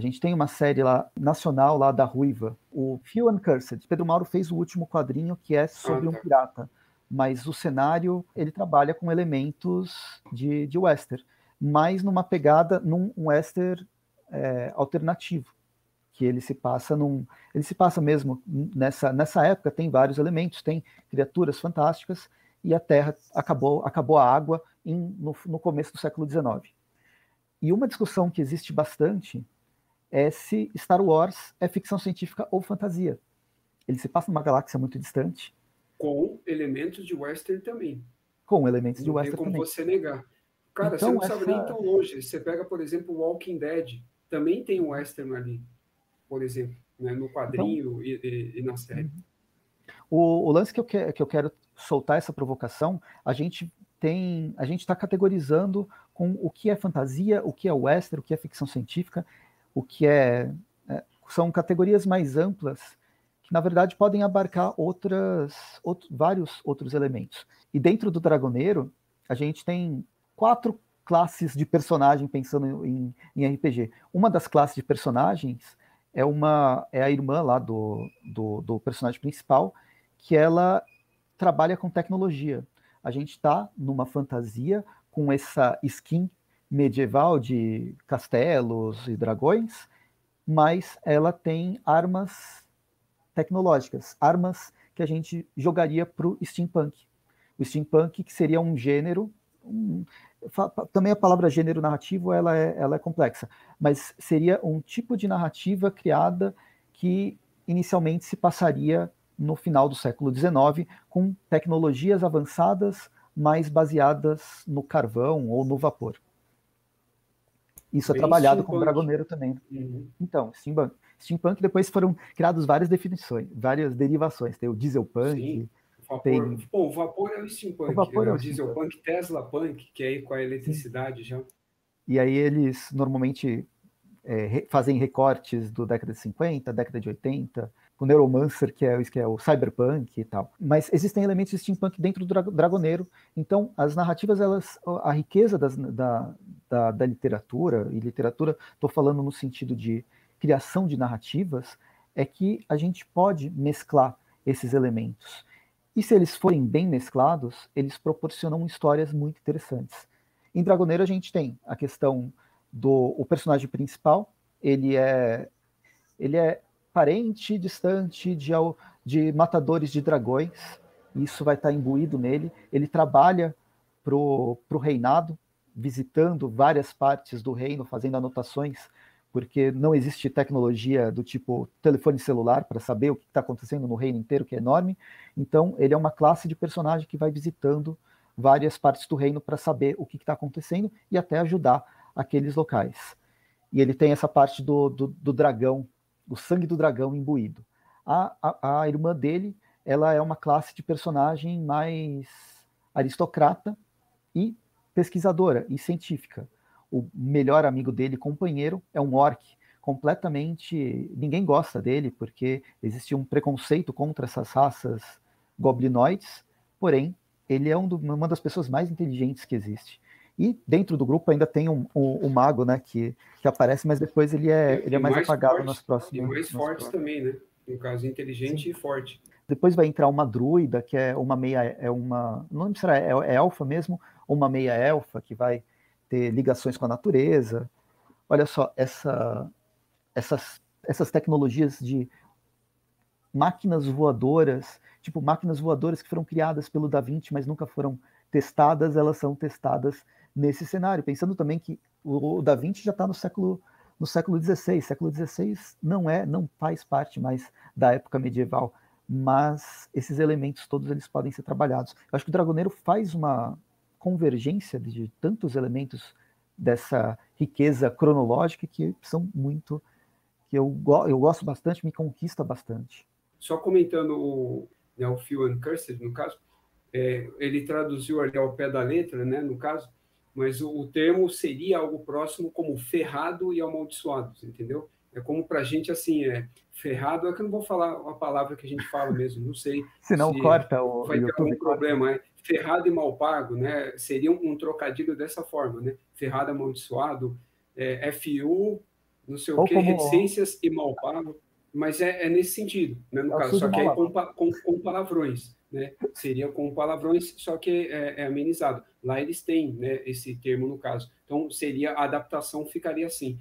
A gente tem uma série lá nacional lá da Ruiva, o Few Uncursed. Pedro Mauro fez o último quadrinho que é sobre um pirata, mas o cenário ele trabalha com elementos de, de western, mas numa pegada num um western é, alternativo, que ele se passa num, ele se passa mesmo nessa nessa época tem vários elementos, tem criaturas fantásticas e a Terra acabou acabou a água em, no, no começo do século XIX. E uma discussão que existe bastante é se Star Wars é ficção científica ou fantasia. ele se passa numa galáxia muito distante. Com elementos de western também. Com elementos de western também. Não tem como você negar. Cara, então, você não essa... sabe nem tão longe. Você pega, por exemplo, Walking Dead, também tem um western ali, por exemplo, né? no quadrinho então, e, e, e, na série. Uhum. O, o, lance que eu, que, que eu quero soltar essa provocação, a gente tem, a gente está categorizando com o que é fantasia, o que é western, o que é ficção científica, o que é, é são categorias mais amplas que na verdade podem abarcar outras, outro, vários outros elementos. E dentro do Dragoneiro a gente tem quatro classes de personagem pensando em, em RPG. Uma das classes de personagens é uma é a irmã lá do, do, do personagem principal, que ela trabalha com tecnologia. A gente está numa fantasia com essa skin medieval de castelos e dragões, mas ela tem armas tecnológicas, armas que a gente jogaria para o steampunk. O steampunk que seria um gênero, um, também a palavra gênero narrativo ela é, ela é complexa, mas seria um tipo de narrativa criada que inicialmente se passaria no final do século XIX com tecnologias avançadas, mais baseadas no carvão ou no vapor. Isso é Bem é trabalhado com o Dragoneiro também. Uhum. Então, steampunk. Steampunk depois foram criadas várias definições, várias derivações. Tem o dieselpunk, Sim Vapor. Tem... Pô, o vapor é o steampunk, o vapor né? é o diesel punk, Tesla punk, que é aí com a eletricidade já. E aí eles normalmente é, fazem recortes do década de 50, década de 80, o Neuromancer, que é, que é o cyberpunk e tal. Mas existem elementos de steampunk dentro do Dragoneiro, então as narrativas, elas, a riqueza das, da, da, da literatura, e literatura, estou falando no sentido de criação de narrativas, é que a gente pode mesclar esses elementos. E se eles forem bem mesclados, eles proporcionam histórias muito interessantes. Em Dragoneiro a gente tem a questão do o personagem principal, ele é ele é parente distante de, de matadores de dragões, isso vai estar imbuído nele. Ele trabalha para o reinado, visitando várias partes do reino, fazendo anotações porque não existe tecnologia do tipo telefone celular para saber o que está acontecendo no reino inteiro, que é enorme. Então, ele é uma classe de personagem que vai visitando várias partes do reino para saber o que está acontecendo e até ajudar aqueles locais. E ele tem essa parte do, do, do dragão, o sangue do dragão imbuído. A, a, a irmã dele, ela é uma classe de personagem mais aristocrata e pesquisadora e científica o melhor amigo dele, companheiro, é um orc. Completamente. Ninguém gosta dele, porque existia um preconceito contra essas raças goblinoides, porém, ele é um do, uma das pessoas mais inteligentes que existe. E dentro do grupo ainda tem um, um, um mago, né, que, que aparece, mas depois ele é, ele é mais, mais apagado forte, nos próximos. E mais forte também, né? No caso, inteligente Sim. e forte. Depois vai entrar uma druida, que é uma meia, é uma, não lembro se era é, é elfa mesmo, ou uma meia elfa, que vai ter ligações com a natureza. Olha só, essa, essas, essas tecnologias de máquinas voadoras, tipo máquinas voadoras que foram criadas pelo Da Vinci, mas nunca foram testadas, elas são testadas nesse cenário. Pensando também que o, Da Vinci já está no século no século XVI. Século XVI não é, não faz parte mais da época medieval, mas esses elementos todos eles podem ser trabalhados. Eu acho que o Dragoneiro faz uma convergência de tantos elementos dessa riqueza cronológica que são muito que eu, eu gosto bastante, me conquista bastante. Só comentando o, né, o Phil Uncursed, no caso, é, ele traduziu ali ao pé da letra, né, no caso, mas o, o termo seria algo próximo como ferrado e amaldiçoado, entendeu? É como para a gente, assim, é ferrado, é que eu não vou falar a palavra que a gente fala mesmo, não sei. <laughs> se não corta o Vai ter algum problema, é ferrado e mal pago, né? Seria um, um trocadilho dessa forma, né? Ferrado amaldiçoado, é, FU, não sei Ou o quê, como... reticências e mal pago, mas é, é nesse sentido, né? No é caso, só que aí com, com, com, palavrões, né? Seria com palavrões, só que é, é, amenizado. Lá eles têm, né? Esse termo no caso. Então seria a adaptação ficaria assim.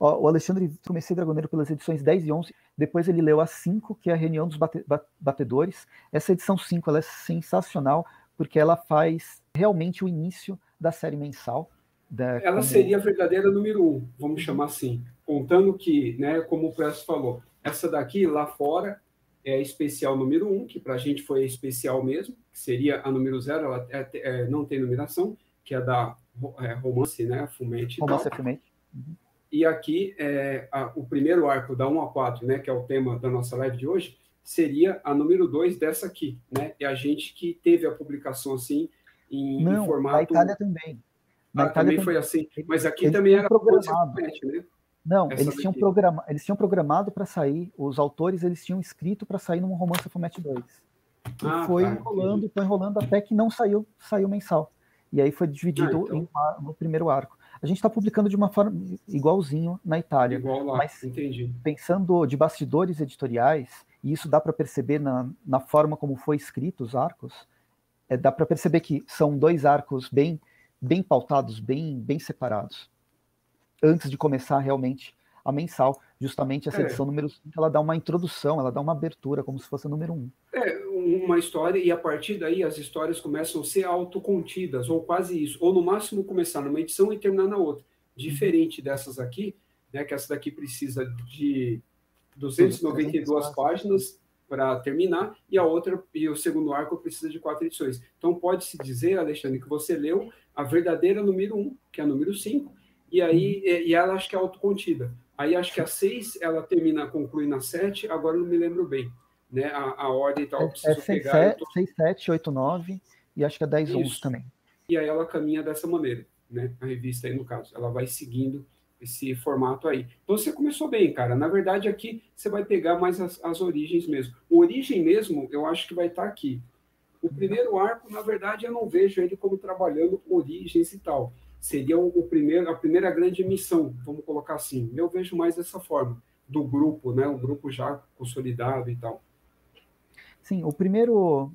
Ó, o Alexandre comecei Dragoneiro pelas edições 10 e 11, depois ele leu a 5, que é a Reunião dos bate, Batedores. Essa edição 5 ela é sensacional, porque ela faz realmente o início da série mensal. Da, ela como... seria a verdadeira número 1, um, vamos chamar assim. Contando que, né, como o Presto falou, essa daqui lá fora é especial número 1, um, que para a gente foi especial mesmo, que seria a número 0, ela é, é, não tem numeração, que é da é, romance, né, Fumente. Romance Fumente. Uhum. E aqui, é, a, o primeiro arco da 1 a 4, né, que é o tema da nossa live de hoje, seria a número 2 dessa aqui, né? É a gente que teve a publicação assim em, Não, em formato. Na Itália também. Na ah, Itália também foi assim. Mas aqui também era programado. né? Não, eles tinham, programa, eles tinham programado para sair, os autores eles tinham escrito para sair num romance Format 2. E ah, foi tá, enrolando, entendi. foi enrolando até que não saiu, saiu mensal. E aí foi dividido ah, então. em, no primeiro arco. A gente está publicando de uma forma igualzinho na Itália. Igual lá, mas entendi. Pensando de bastidores editoriais, e isso dá para perceber na, na forma como foi escrito os arcos, é, dá para perceber que são dois arcos bem, bem pautados, bem, bem separados. Antes de começar realmente a mensal, justamente essa é. edição número 5, ela dá uma introdução, ela dá uma abertura, como se fosse a número 1. Um. É, uma história, e a partir daí as histórias começam a ser autocontidas, ou quase isso, ou no máximo começar numa edição e terminar na outra. Diferente dessas aqui, né, que essa daqui precisa de 292 páginas para terminar, e a outra, e o segundo arco precisa de quatro edições. Então pode-se dizer, Alexandre, que você leu a verdadeira número 1, um, que é a número 5, e aí uhum. e ela acho que é autocontida. Aí acho que a 6 ela termina, conclui na 7, agora não me lembro bem. Né? A, a ordem e tal, é, preciso é 6, pegar. 7, tô... 6, 7, 8, 9 e acho que é 10, Isso. 11 também. E aí ela caminha dessa maneira, né? A revista aí no caso. Ela vai seguindo esse formato aí. Então você começou bem, cara. Na verdade, aqui você vai pegar mais as, as origens mesmo. O origem mesmo, eu acho que vai estar tá aqui. O primeiro arco, na verdade, eu não vejo ele como trabalhando origens e tal. Seria o, primeiro, a primeira grande missão, vamos colocar assim. Eu vejo mais dessa forma, do grupo, né? O grupo já consolidado e tal. Sim, o primeiro.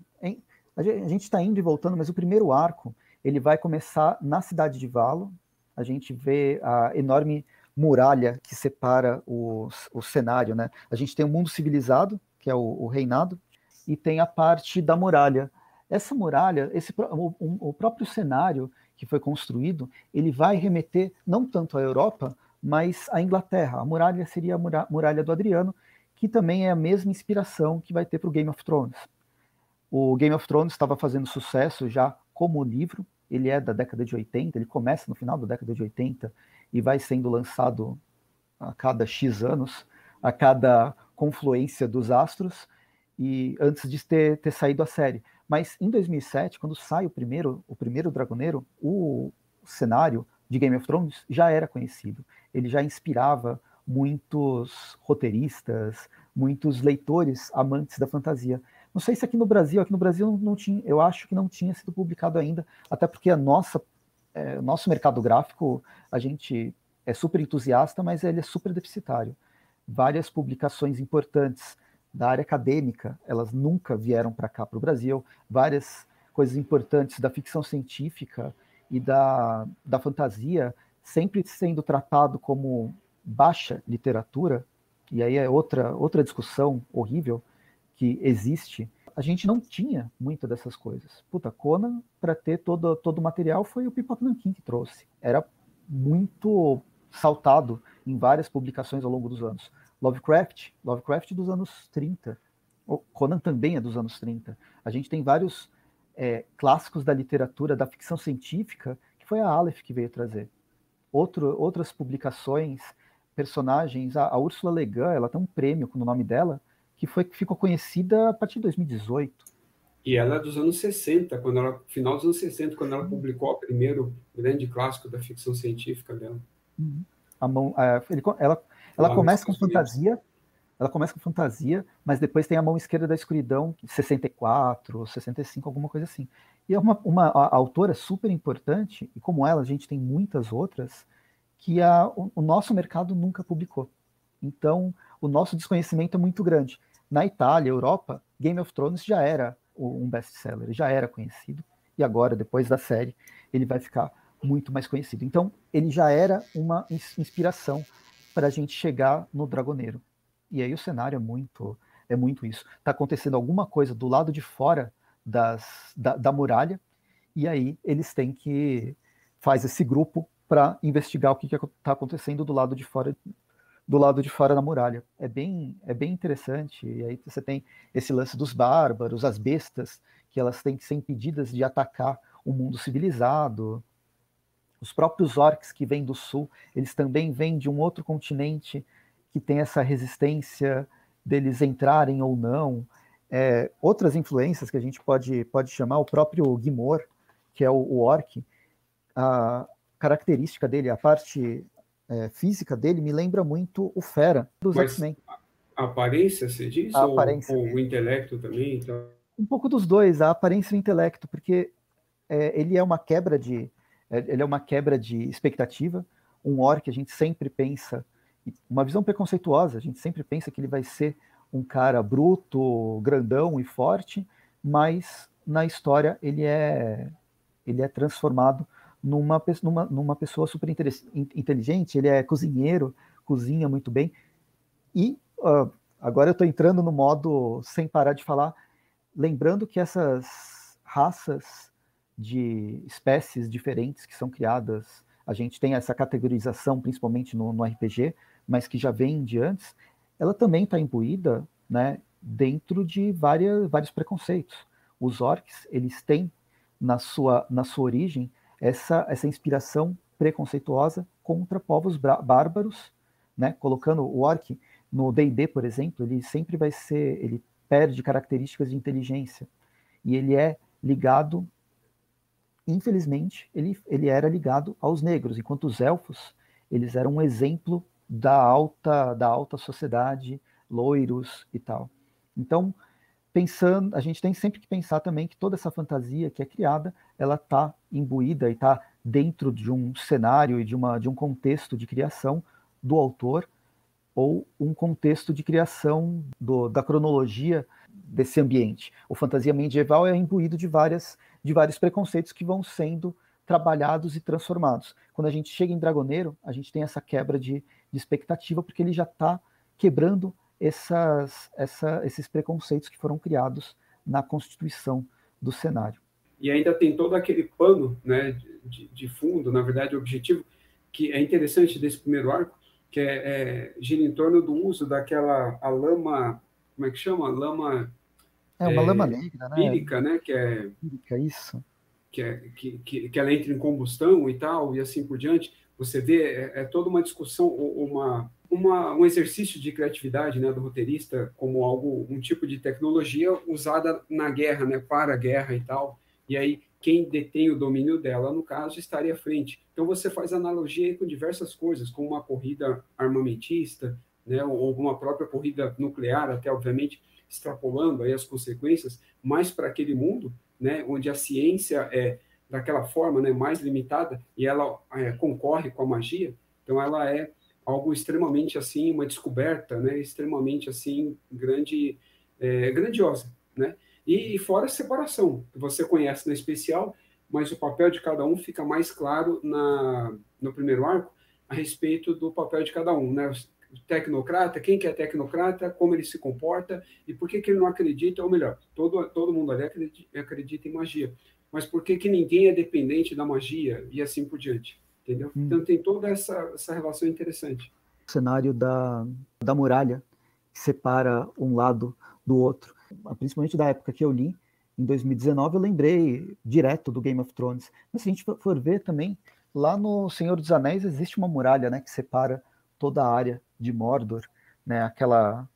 A gente está indo e voltando, mas o primeiro arco ele vai começar na cidade de Valo, a gente vê a enorme muralha que separa o, o cenário, né? A gente tem o um mundo civilizado, que é o, o, reinado, e tem a parte da muralha. Essa muralha, esse, o, o próprio cenário que foi construído, ele vai remeter não tanto à Europa, mas à Inglaterra. A muralha seria a muralha do Adriano, que também é a mesma inspiração que vai ter para o Game of Thrones. O Game of Thrones estava fazendo sucesso já como livro, ele é da década de 80, ele começa no final da década de 80 e vai sendo lançado a cada X anos, a cada confluência dos astros, e antes de ter, ter saído a série. Mas em 2007, quando sai o primeiro, o primeiro Dragoneiro, o cenário de Game of Thrones já era conhecido. Ele já inspirava muitos roteiristas, muitos leitores amantes da fantasia. Não sei se aqui no Brasil, aqui no Brasil não, não tinha, eu acho que não tinha sido publicado ainda, até porque a nossa, é, nosso mercado gráfico, a gente é super entusiasta, mas ele é super deficitário. Várias publicações importantes da área acadêmica, elas nunca vieram para cá, para o Brasil. Várias coisas importantes da ficção científica e da, da fantasia, sempre sendo tratado como baixa literatura, e aí é outra, outra discussão horrível, que existe, a gente não tinha muita dessas coisas. Puta, Conan, para ter todo, todo o material, foi o Pipoca Nankin que trouxe. Era muito saltado em várias publicações ao longo dos anos. Lovecraft, Lovecraft dos anos 30. O Conan também é dos anos 30. A gente tem vários é, clássicos da literatura, da ficção científica, que foi a Aleph que veio trazer. Outro, outras publicações, personagens, a, a Ursula Le Guin, ela tem um prêmio com o nome dela, que foi que ficou conhecida a partir de 2018. E ela é dos anos 60, quando ela, final dos anos 60, quando ela publicou o primeiro grande clássico da ficção científica dela. Uhum. A mão, ele, ela ela ah, começa com fantasia, ela começa com fantasia, mas depois tem a mão esquerda da escuridão, 64, 65, alguma coisa assim. E é uma, uma autora super importante, e como ela, a gente tem muitas outras, que a, o, o nosso mercado nunca publicou. Então, o nosso desconhecimento é muito grande. Na Itália, Europa, Game of Thrones já era um best-seller, já era conhecido, e agora, depois da série, ele vai ficar muito mais conhecido. Então, ele já era uma inspiração para a gente chegar no Dragoneiro. E aí o cenário é muito, é muito isso. Está acontecendo alguma coisa do lado de fora das, da, da muralha, e aí eles têm que faz esse grupo para investigar o que está acontecendo do lado de fora do lado de fora da muralha. É bem, é bem interessante. E aí você tem esse lance dos bárbaros, as bestas, que elas têm que ser impedidas de atacar o mundo civilizado. Os próprios orcs que vêm do sul, eles também vêm de um outro continente que tem essa resistência deles entrarem ou não. É, outras influências que a gente pode, pode chamar, o próprio Gimor, que é o, o orc, a característica dele, a parte é, física dele me lembra muito o Fera dos X-Men. A aparência, você diz? A ou, aparência. ou o intelecto também? Então... Um pouco dos dois, a aparência e o intelecto, porque é, ele é uma quebra de ele é uma quebra de expectativa. Um orc a gente sempre pensa uma visão preconceituosa, a gente sempre pensa que ele vai ser um cara bruto, grandão e forte, mas na história ele é ele é transformado numa, numa, numa pessoa super inteligente, ele é cozinheiro, cozinha muito bem. E uh, agora eu estou entrando no modo sem parar de falar, lembrando que essas raças de espécies diferentes que são criadas, a gente tem essa categorização principalmente no, no RPG, mas que já vem de antes, ela também está imbuída né, dentro de várias, vários preconceitos. Os orcs, eles têm na sua, na sua origem essa, essa inspiração preconceituosa contra povos bárbaros, né? colocando o orc no D&D, por exemplo, ele sempre vai ser, ele perde características de inteligência, e ele é ligado, infelizmente, ele, ele era ligado aos negros, enquanto os elfos, eles eram um exemplo da alta, da alta sociedade, loiros e tal. Então, pensando, a gente tem sempre que pensar também que toda essa fantasia que é criada, ela está imbuída e está dentro de um cenário e de, uma, de um contexto de criação do autor ou um contexto de criação do, da cronologia desse ambiente. O fantasia medieval é imbuído de várias de vários preconceitos que vão sendo trabalhados e transformados. Quando a gente chega em Dragoneiro, a gente tem essa quebra de, de expectativa porque ele já está quebrando essas, essa, esses preconceitos que foram criados na constituição do cenário. E ainda tem todo aquele pano né, de, de fundo, na verdade, objetivo, que é interessante desse primeiro arco, que é, é, gira em torno do uso daquela a lama, como é que chama? Lama. É uma é, lama negra, né? Lírica, né? Que é. Lírica, isso. Que, é, que, que, que ela entra em combustão e tal, e assim por diante. Você vê, é, é toda uma discussão, uma, uma, um exercício de criatividade né, do roteirista como algo, um tipo de tecnologia usada na guerra, né, para a guerra e tal. E aí, quem detém o domínio dela, no caso, estaria à frente. Então, você faz analogia com diversas coisas, como uma corrida armamentista, né, ou uma própria corrida nuclear, até, obviamente, extrapolando aí as consequências, mais para aquele mundo, né, onde a ciência é daquela forma né, mais limitada e ela é, concorre com a magia. Então, ela é algo extremamente assim, uma descoberta, né, extremamente assim grande, é, grandiosa, né? E fora a separação, que você conhece na especial, mas o papel de cada um fica mais claro na, no primeiro arco a respeito do papel de cada um, né? Tecnocrata, quem que é tecnocrata, como ele se comporta e por que, que ele não acredita, ou melhor, todo, todo mundo ali acredita, acredita em magia, mas por que, que ninguém é dependente da magia e assim por diante entendeu? Hum. Então tem toda essa, essa relação interessante. O cenário da, da muralha que separa um lado do outro, principalmente da época que eu li, em 2019, eu lembrei direto do Game of Thrones. Mas se a gente for ver também, lá no Senhor dos Anéis existe uma muralha né, que separa toda a área de Mordor, né, aquela,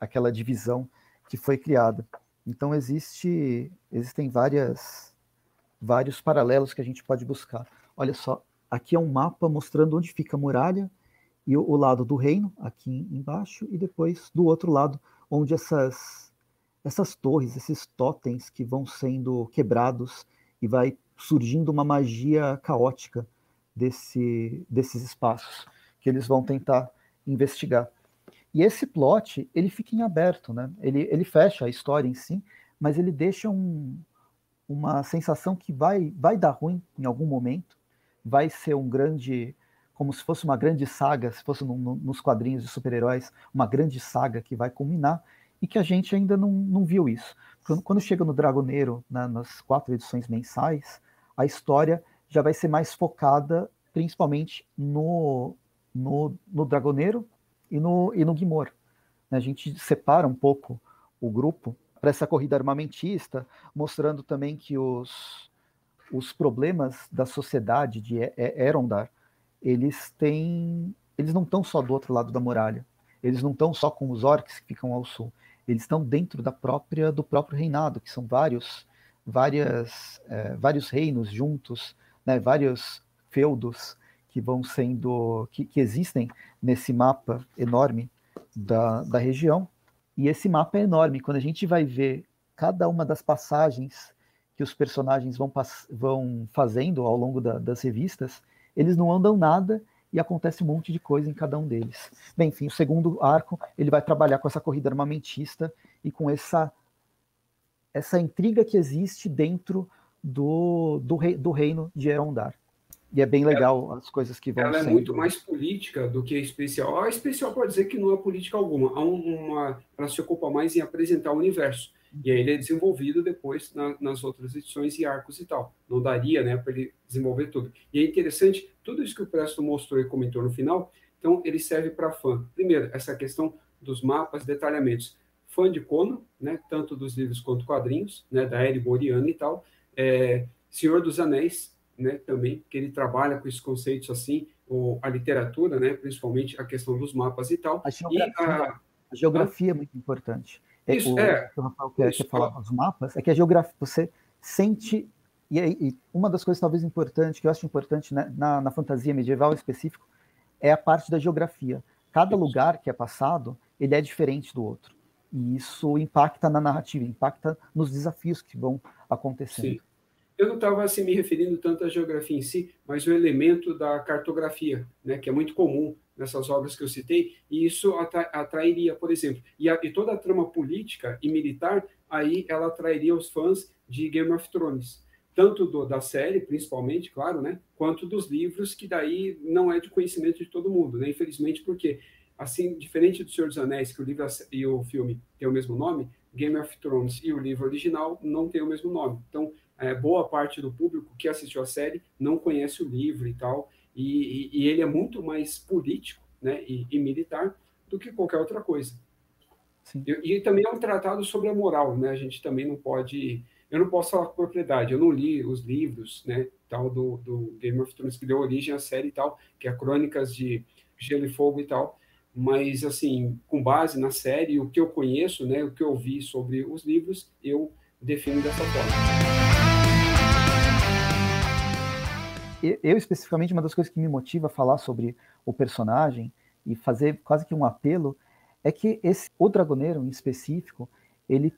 aquela divisão que foi criada. Então existe, existem várias, vários paralelos que a gente pode buscar. Olha só, Aqui é um mapa mostrando onde fica a muralha e o, o lado do reino, aqui embaixo, e depois do outro lado, onde essas, essas torres, esses totens que vão sendo quebrados e vai surgindo uma magia caótica desse, desses espaços que eles vão tentar investigar. E esse plot, ele fica em aberto, né? Ele, ele fecha a história em si, mas ele deixa um, uma sensação que vai, vai dar ruim em algum momento, vai ser um grande, como se fosse uma grande saga, se fosse no, no, nos quadrinhos de super-heróis, uma grande saga que vai culminar e que a gente ainda não, não viu isso. Quando, quando chega no Dragoneiro, na, nas quatro edições mensais, a história já vai ser mais focada principalmente no, no, no Dragoneiro e no, e no Guimor. Né? A gente separa um pouco o grupo para essa corrida armamentista, mostrando também que os, os problemas da sociedade de Erondar, eles têm, eles não estão só do outro lado da muralha, eles não estão só com os orcs que ficam ao sul, eles estão dentro da própria do próprio reinado, que são vários várias é, vários reinos juntos, né, vários feudos que vão sendo que, que existem nesse mapa enorme da, da região. E esse mapa é enorme. Quando a gente vai ver cada uma das passagens que os personagens vão, vão fazendo ao longo da, das revistas, eles não andam nada e acontece um monte de coisa em cada um deles. Bem, enfim, o segundo arco ele vai trabalhar com essa corrida armamentista e com essa essa intriga que existe dentro do, do, rei, do reino de Erondar. E é bem legal ela, as coisas que vão Ela é muito mais política do que a especial. A especial pode dizer que não é política alguma. Há uma, ela se ocupa mais em apresentar o universo. E aí ele é desenvolvido depois na, nas outras edições e arcos e tal. Não daria né, para ele desenvolver tudo. E é interessante, tudo isso que o Presto mostrou e comentou no final, então ele serve para fã. Primeiro, essa questão dos mapas, detalhamentos. Fã de Conan, né, tanto dos livros quanto quadrinhos, né, da Eri Boriana e tal. É, Senhor dos Anéis, né, também, que ele trabalha com esses conceitos assim, ou a literatura, né, principalmente a questão dos mapas e tal. A geografia, a, a geografia é muito importante. É, isso, o, é. O Rafael quer, falar dos mapas é que a geografia, você sente e, e, uma das coisas talvez importantes, que eu acho importante né, na, na, fantasia medieval específico, é a parte da geografia. Cada isso. lugar que é passado, ele é diferente do outro. E isso impacta na narrativa, impacta nos desafios que vão acontecendo. Sim eu não estava assim, me referindo tanto à geografia em si, mas o elemento da cartografia, né, que é muito comum nessas obras que eu citei, e isso atrairia, por exemplo, e, a, e, toda a trama política e militar, aí ela atrairia os fãs de Game of Thrones, tanto do, da série, principalmente, claro, né, quanto dos livros, que daí não é de conhecimento de todo mundo, né, infelizmente, porque, assim, diferente do Senhor dos Anéis, que o livro e o filme têm o mesmo nome, Game of Thrones e o livro original não têm o mesmo nome. Então, é, boa parte do público que assistiu a série não conhece o livro e tal, e, e, e ele é muito mais político né, e, e, militar do que qualquer outra coisa. E, também é um tratado sobre a moral, né? A gente também não pode, eu não posso falar com propriedade, eu não li os livros, né, tal do, do Game of Thrones que deu origem à série e tal, que é Crônicas de Gelo e Fogo e tal, mas assim, com base na série, o que eu conheço, né, o que eu vi sobre os livros, eu defino dessa forma. Eu especificamente, uma das coisas que me motiva a falar sobre o personagem e fazer quase que um apelo é que esse o Dragoneiro em específico, ele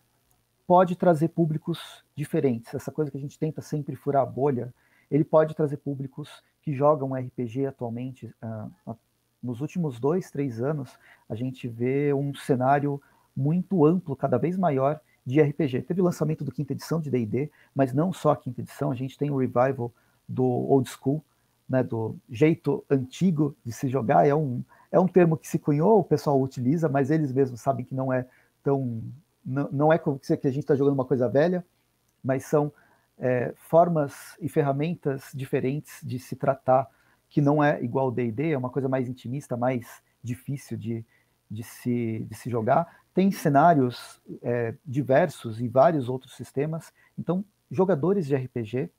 pode trazer públicos diferentes. Essa coisa que a gente tenta sempre furar a bolha, ele pode trazer públicos que jogam RPG atualmente. Uh, nos últimos dois, três anos, a gente vê um cenário muito amplo, cada vez maior de RPG. Teve o lançamento do quinta edição de D&D, mas não só a quinta edição, a gente tem o revival do old school, né, do jeito antigo de se jogar. É um, é um termo que se cunhou, o pessoal utiliza, mas eles mesmos sabem que não é tão. Não, não é como que a gente está jogando uma coisa velha, mas são é, formas e ferramentas diferentes de se tratar, que não é igual ao DD, é uma coisa mais intimista, mais difícil de, de, se, de se jogar. Tem cenários é, diversos e vários outros sistemas. Então, jogadores de RPG,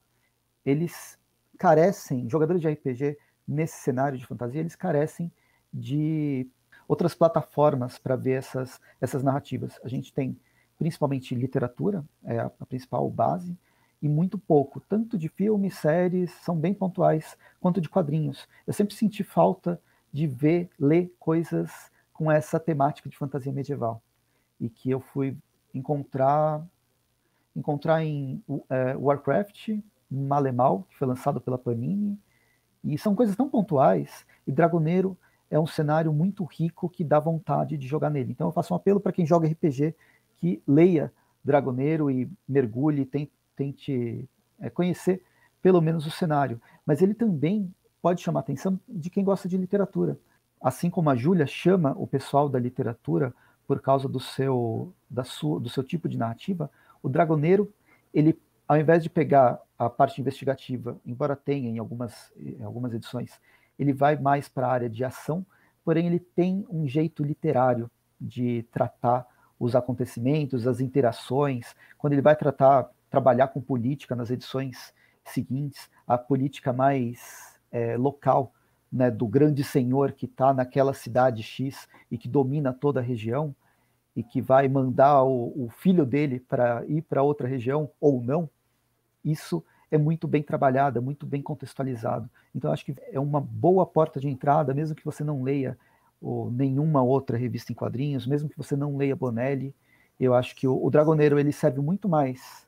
eles carecem, jogadores de RPG nesse cenário de fantasia, eles carecem de outras plataformas para ver essas, essas narrativas. A gente tem principalmente literatura, é a, a principal base, e muito pouco, tanto de filmes, séries, são bem pontuais, quanto de quadrinhos. Eu sempre senti falta de ver, ler coisas com essa temática de fantasia medieval. E que eu fui encontrar encontrar em é, Warcraft, Malemal, que foi lançado pela Panini, e são coisas tão pontuais, e Dragoneiro é um cenário muito rico que dá vontade de jogar nele. Então eu faço um apelo para quem joga RPG que leia Dragoneiro e mergulhe, tente é, conhecer pelo menos o cenário. Mas ele também pode chamar a atenção de quem gosta de literatura. Assim como a Júlia chama o pessoal da literatura por causa do seu, da sua, do seu tipo de narrativa, o Dragoneiro, ele, ao invés de pegar a parte investigativa, embora tenha em algumas, em algumas edições, ele vai mais para a área de ação, porém ele tem um jeito literário de tratar os acontecimentos, as interações. Quando ele vai tratar, trabalhar com política nas edições seguintes, a política mais é, local, né, do grande senhor que está naquela cidade X e que domina toda a região e que vai mandar o, o filho dele para ir para outra região ou não, isso é muito bem trabalhado, é muito bem contextualizado. Então, acho que é uma boa porta de entrada, mesmo que você não leia ou nenhuma outra revista em quadrinhos, mesmo que você não leia Bonelli, eu acho que o, o Dragoneiro ele serve muito mais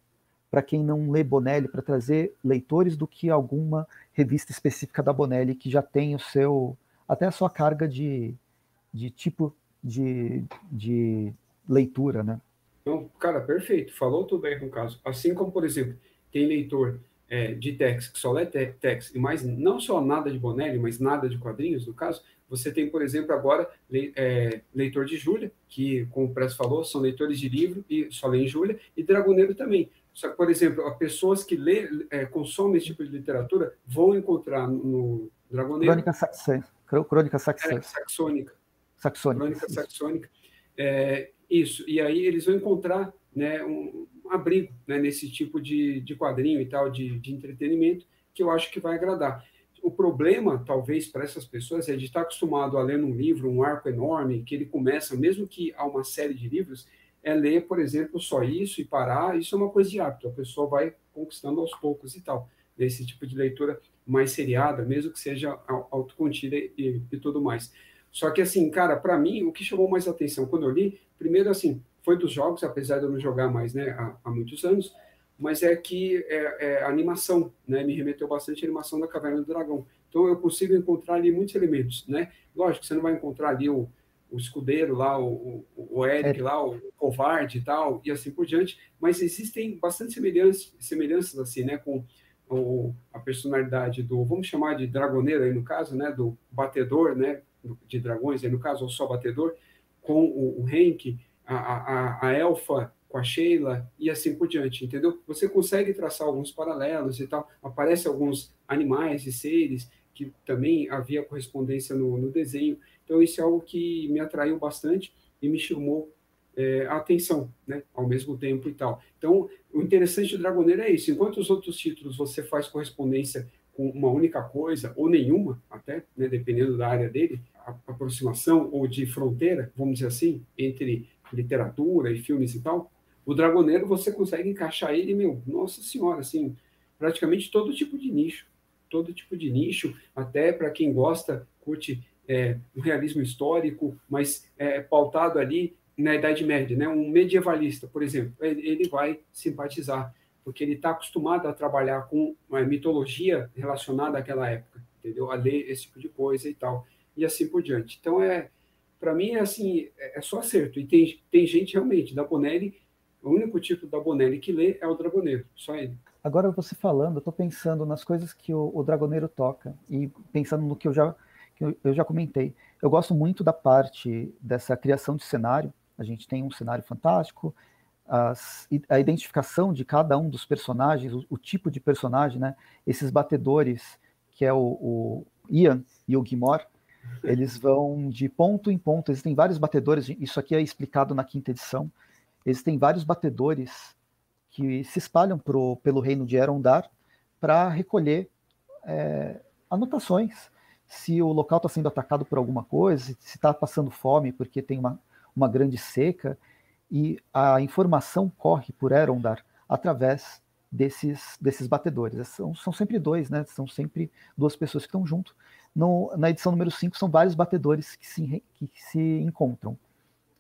para quem não lê Bonelli, para trazer leitores do que alguma revista específica da Bonelli que já tem o seu até a sua carga de, de tipo de, de leitura, né? Então, cara, perfeito. Falou tudo aí com o caso. Assim como, por exemplo, tem leitor é, de text que só lê text e mais não só nada de Bonelli, mas nada de quadrinhos, no caso, você tem, por exemplo, agora le, é, leitor de Júlia, que, como o Press falou, são leitores de livro e só lê em Júlia, e Dragoneiro também. Só que, por exemplo, as pessoas que lê, é, consomem esse tipo de literatura vão encontrar no Dragoneiro. Crônica saxônica. Crônica saxônica. Saxônica. Crônica saxônica. É, isso. E aí eles vão encontrar né, um, abrigo né, nesse tipo de, de quadrinho e tal, de, de entretenimento, que eu acho que vai agradar. O problema, talvez, para essas pessoas é de estar acostumado a ler um livro, um arco enorme, que ele começa, mesmo que há uma série de livros, é ler, por exemplo, só isso e parar, isso é uma coisa de hábito, a pessoa vai conquistando aos poucos e tal, desse tipo de leitura mais seriada, mesmo que seja autocontida e, e tudo mais. Só que, assim, cara, para mim, o que chamou mais atenção quando eu li, primeiro, assim, foi dos jogos, apesar de eu não jogar mais, né, há, há muitos anos, mas é que é, é, a animação, né, me remeteu bastante à animação da Caverna do Dragão. Então, eu consigo encontrar ali muitos elementos, né? Lógico, você não vai encontrar ali o, o escudeiro lá, o, o Eric é. lá, o covarde e tal, e assim por diante, mas existem bastante semelhanças, semelhanças assim, né, com o, a personalidade do, vamos chamar de dragoneiro aí no caso, né, do batedor, né, de dragões aí no caso, ou só batedor, com o, o Henk, a, a, a elfa com a Sheila e assim por diante, entendeu? Você consegue traçar alguns paralelos e tal, aparecem alguns animais e seres que também havia correspondência no, no desenho, então, isso é algo que me atraiu bastante e me chamou é, a atenção, né, ao mesmo tempo e tal. Então, o interessante do Dragoneiro é isso. Enquanto os outros títulos você faz correspondência com uma única coisa, ou nenhuma, até, né, dependendo da área dele, aproximação ou de fronteira, vamos dizer assim, entre literatura e filmes e tal, o Dragoneiro você consegue encaixar ele, meu, nossa senhora, assim, praticamente todo tipo de nicho, todo tipo de nicho, até para quem gosta, curte é, um realismo histórico, mas é, pautado ali na Idade Média, né? Um medievalista, por exemplo, ele vai simpatizar, porque ele está acostumado a trabalhar com uma mitologia relacionada àquela época, entendeu? A ler esse tipo de coisa e tal, e assim por diante. Então, é, para mim, é assim, é, é só acerto. E tem, tem gente realmente, da Bonelli, o único título da Bonelli que lê é o Dragoneiro, só ele. Agora, você falando, eu estou pensando nas coisas que o, o Dragoneiro toca, e pensando no que eu já que eu, já comentei. Eu gosto muito da parte dessa criação de cenário. A gente tem um cenário fantástico, as, a identificação de cada um dos personagens, o, o, tipo de personagem, né? Esses batedores, que é o, o Ian e o Guimor, eles vão de ponto em ponto. Existem vários batedores, isso aqui é explicado na quinta edição. Existem vários batedores que se espalham pro, pelo reino de Erondar para recolher é, anotações se o local está sendo atacado por alguma coisa, se está passando fome porque tem uma, uma grande seca, e a informação corre por Erondar através desses, desses batedores. São, são sempre dois, né? São sempre duas pessoas que estão junto. No, na edição número 5 são vários batedores que se, que se encontram.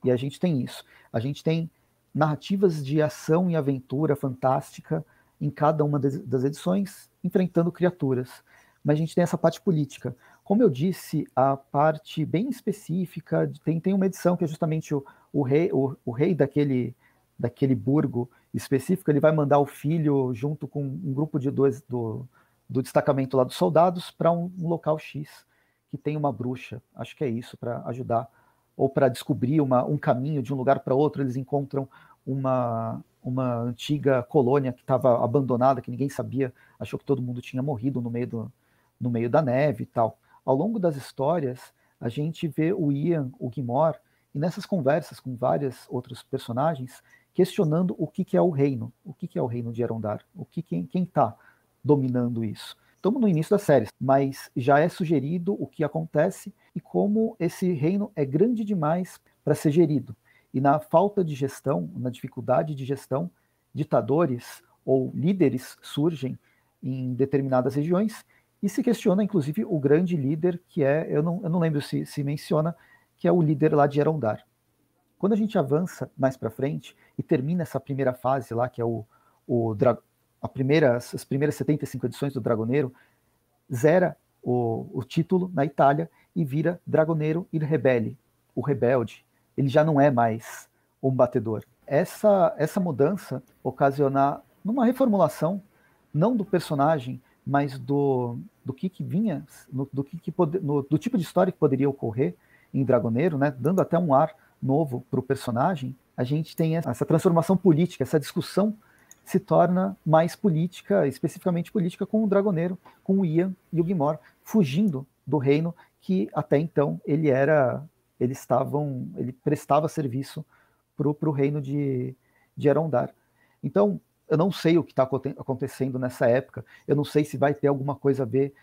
E a gente tem isso. A gente tem narrativas de ação e aventura fantástica em cada uma das, edições, enfrentando criaturas. Mas a gente tem essa parte política. Como eu disse, a parte bem específica, tem, tem uma edição que é justamente o, o rei, o, o rei daquele, daquele burgo específico, ele vai mandar o filho junto com um grupo de dois do, do destacamento lá dos soldados para um, um, local X que tem uma bruxa. Acho que é isso, para ajudar. Ou para descobrir uma, um caminho de um lugar para outro, eles encontram uma, uma antiga colônia que estava abandonada, que ninguém sabia, achou que todo mundo tinha morrido no meio, do, no meio da neve e tal. Ao longo das histórias, a gente vê o Ian, o Guimor, e nessas conversas com vários outros personagens, questionando o que, que é o reino, o que, que é o reino de Erondar, o que quem está dominando isso. Estamos no início da série, mas já é sugerido o que acontece e como esse reino é grande demais para ser gerido. E na falta de gestão, na dificuldade de gestão, ditadores ou líderes surgem em determinadas regiões e se questiona, inclusive, o grande líder que é, eu não, eu não lembro se, se menciona, que é o líder lá de Erondar. Quando a gente avança mais para frente e termina essa primeira fase lá, que é o, o a primeira, as primeiras 75 edições do Dragoneiro, zera o, o título na Itália e vira Dragoneiro il Rebelle, o rebelde. Ele já não é mais um batedor. Essa, essa mudança ocasiona numa reformulação, não do personagem, mas do, do que, que vinha, no, do, que, que pode, no, do tipo de história que poderia ocorrer em Dragoneiro, né, dando até um ar novo para o personagem, a gente tem essa transformação política, essa discussão se torna mais política, especificamente política com o Dragoneiro, com o Ian e o Guimor, fugindo do reino que até então ele era, eles estavam, ele prestava serviço para o reino de, de Erondar. Então, eu não sei o que está acontecendo nessa época, eu não sei se vai ter alguma coisa a ver,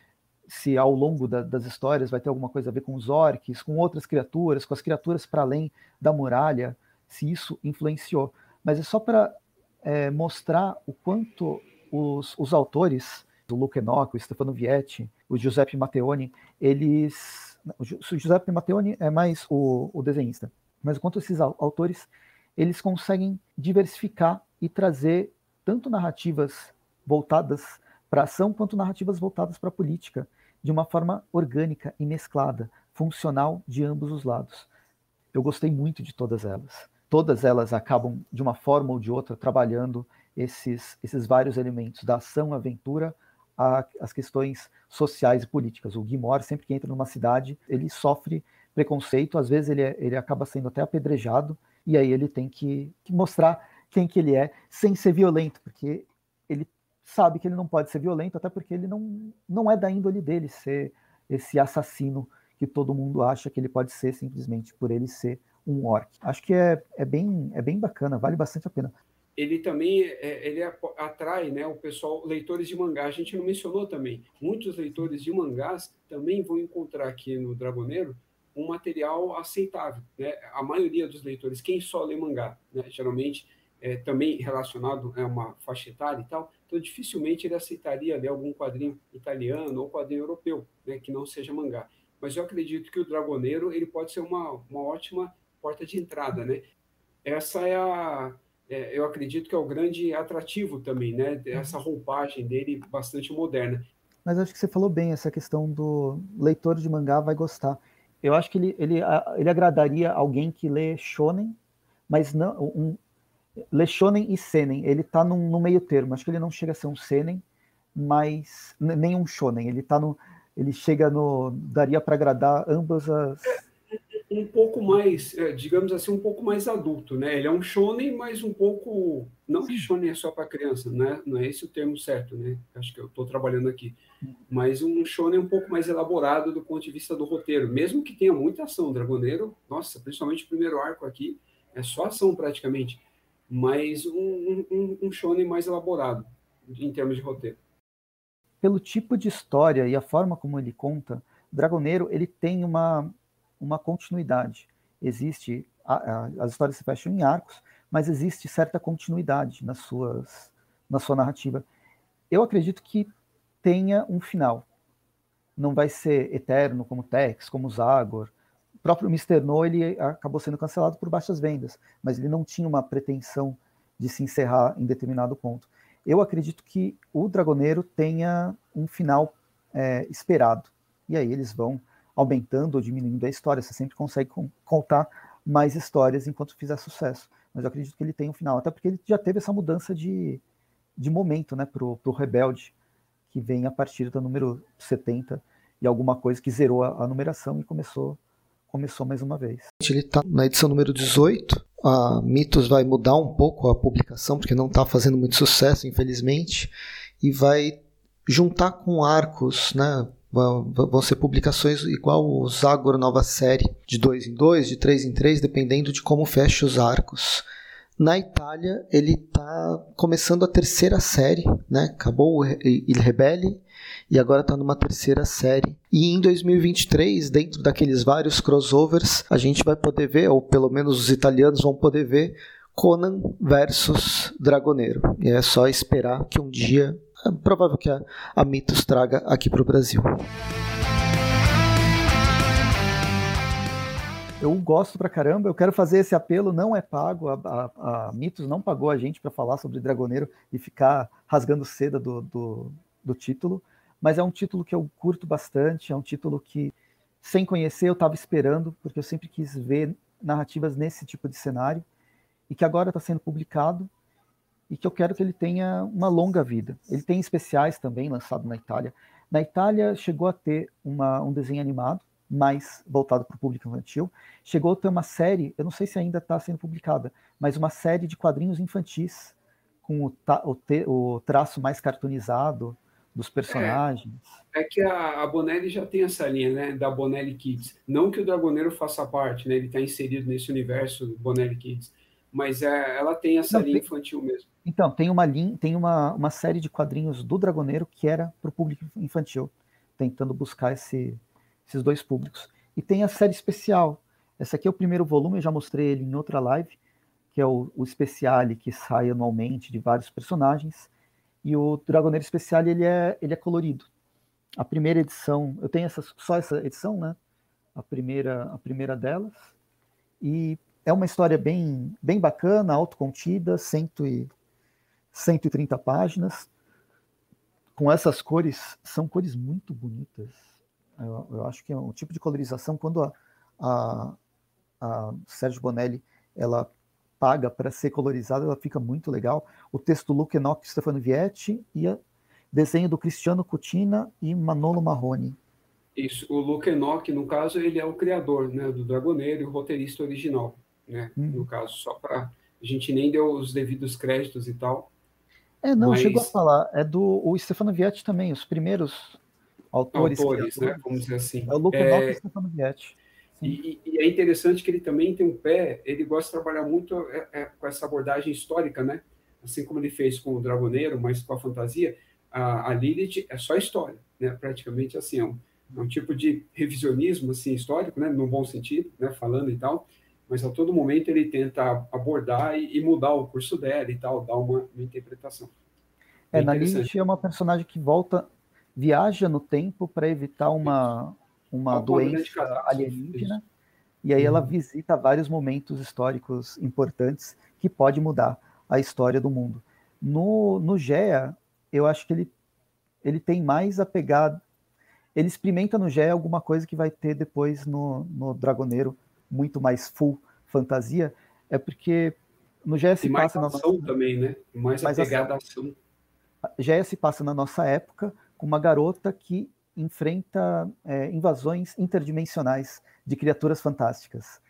se ao longo da, das histórias vai ter alguma coisa a ver com os orcs, com outras criaturas, com as criaturas para além da muralha, se isso influenciou. Mas é só para é, mostrar o quanto os, os autores, o Luke Enoch, o Stefano Vietti, o Giuseppe Matteoni, eles. O Giuseppe Matteoni é mais o, o desenhista, mas o quanto esses autores eles conseguem diversificar e trazer tanto narrativas voltadas para ação quanto narrativas voltadas para a política, de uma forma orgânica e mesclada, funcional de ambos os lados. Eu gostei muito de todas elas todas elas acabam, de uma forma ou de outra, trabalhando esses, esses vários elementos, da ação, aventura, às questões sociais e políticas. O Guimor, sempre que entra numa cidade, ele sofre preconceito, às vezes ele, é, ele acaba sendo até apedrejado, e aí ele tem que, que mostrar quem que ele é, sem ser violento, porque ele sabe que ele não pode ser violento, até porque ele não, não é da índole dele ser esse assassino que todo mundo acha que ele pode ser simplesmente por ele ser um orc. Acho que é, é, bem, é bem bacana, vale bastante a pena. Ele também é, ele atrai né, o pessoal, leitores de mangá. A gente não mencionou também. Muitos leitores de mangás também vão encontrar aqui no Dragoneiro um material aceitável. Né? A maioria dos leitores, quem só lê mangá, né, geralmente é, também relacionado a uma faixa etária e tal, então dificilmente ele aceitaria ler algum quadrinho italiano ou quadrinho europeu, né, que não seja mangá. Mas eu acredito que o Dragoneiro ele pode ser uma, uma ótima porta de entrada, né? Essa é a, é, eu acredito que é o grande atrativo também, né? Essa uhum. roupagem dele bastante moderna. Mas acho que você falou bem essa questão do leitor de mangá vai gostar. Eu acho que ele, ele, ele agradaria alguém que lê shonen, mas não um, lê shonen e senen. Ele está no, meio termo. Acho que ele não chega a ser um senen, mas nem um shonen. Ele tá no, ele chega no daria para agradar ambas as um pouco mais, é, digamos assim, um pouco mais adulto, né? Ele é um shonen, mas um pouco, não que shonen é só para criança, né? Não é esse o termo certo, né? Acho que eu estou trabalhando aqui, mas um shonen um pouco mais elaborado do ponto de vista do roteiro, mesmo que tenha muita ação. Dragoneiro, nossa, principalmente o primeiro arco aqui é só ação praticamente, mas um, um, um shonen mais elaborado em termos de roteiro. Pelo tipo de história e a forma como ele conta, Dragoneiro ele tem uma uma continuidade. Existe, a, a, as histórias se fecham em arcos, mas existe certa continuidade nas suas, na sua narrativa. Eu acredito que tenha um final. Não vai ser eterno como Tex, como Zagor. O próprio Mr. No ele acabou sendo cancelado por baixas vendas, mas ele não tinha uma pretensão de se encerrar em determinado ponto. Eu acredito que o Dragoneiro tenha um final é, esperado. E aí eles vão aumentando ou diminuindo a história. Você sempre consegue contar mais histórias enquanto fizer sucesso. Mas eu acredito que ele tem um final, até porque ele já teve essa mudança de, de momento né, para o Rebelde, que vem a partir do número 70 e alguma coisa que zerou a, a numeração e começou começou mais uma vez. Ele está na edição número 18. A Mitos vai mudar um pouco a publicação, porque não está fazendo muito sucesso, infelizmente, e vai juntar com arcos, né, Vão ser publicações igual o Zagor Nova Série, de dois em dois, de três em três, dependendo de como fecha os arcos. Na Itália, ele está começando a terceira série, né? Acabou Il Rebelle e agora está numa terceira série. E em 2023, dentro daqueles vários crossovers, a gente vai poder ver, ou pelo menos os italianos vão poder ver, Conan versus Dragoneiro. E é só esperar que um dia, é provável que a, a Mitos traga aqui para o Brasil. Eu gosto pra caramba, eu quero fazer esse apelo, não é pago, a, a, a Mitos não pagou a gente para falar sobre Dragoneiro e ficar rasgando seda do, do, do, título, mas é um título que eu curto bastante, é um título que, sem conhecer, eu estava esperando, porque eu sempre quis ver narrativas nesse tipo de cenário, e que agora está sendo publicado, e que eu quero que ele tenha uma longa vida. Ele tem especiais também lançado na Itália. Na Itália chegou a ter uma, um desenho animado, mais voltado para o público infantil. Chegou a ter uma série, eu não sei se ainda está sendo publicada, mas uma série de quadrinhos infantis com o, o, te, o traço mais cartoonizado dos personagens. É, é que a, a, Bonelli já tem essa linha, né, da Bonelli Kids. Não que o Dragoneiro faça parte, né, ele está inserido nesse universo Bonelli Kids, mas é, ela tem essa não, linha tem, infantil mesmo. Então, tem uma linha, tem uma, uma série de quadrinhos do Dragoneiro que era para o público infantil, tentando buscar esse, esses dois públicos. E tem a série especial. Essa aqui é o primeiro volume, eu já mostrei ele em outra live, que é o, o Speciale, que sai anualmente de vários personagens. E o Dragoneiro Especial ele é, ele é colorido. A primeira edição, eu tenho essa, só essa edição, né? A primeira, a primeira delas. E é uma história bem, bem bacana, autocontida, cento e, 130 páginas. Com essas cores, são cores muito bonitas eu, eu, acho que é um tipo de colorização, quando a, a, a Sérgio Bonelli ela paga para ser colorizada, ela fica muito legal. O texto Luke Enoch Stefano Vietti e a desenho do Cristiano Cutina e Manolo Marrone. Isso, o Luke Enoch, no caso, ele é o criador né, do Dragoneiro e o roteirista original, né? Hum. No caso, só para a gente nem deu os devidos créditos e tal. É, não, mas... chegou a falar. É do o Stefano Vietti também, os primeiros autores, autores né, vamos dizer assim. É o Luke é... e Stefano Vietti. E, e, é interessante que ele também tem um pé, ele gosta de trabalhar muito é, é, com essa abordagem histórica, né? Assim como ele fez com o Dragoneiro, mas com a fantasia, a, a Lilith é só história, né? Praticamente assim, é um, é um tipo de revisionismo assim histórico, né? No bom sentido, né? Falando e tal, mas a todo momento ele tenta abordar e, e mudar o curso dela e tal, dar uma, uma interpretação. É, é na Lilith é uma personagem que volta viaja no tempo para evitar uma, uma doença alienígena, e aí ela uhum. visita vários momentos históricos importantes que pode mudar a história do mundo. No, no Gea, eu acho que ele, ele tem mais a pegar. Ele experimenta no Gea alguma coisa que vai ter depois no, no Dragoneiro, muito mais full fantasia, é porque no Gea se passa na nossa... também, né? Mais, mais a pegada ação. Se passa na nossa época, com uma garota que enfrenta é, invasões interdimensionais de criaturas fantásticas.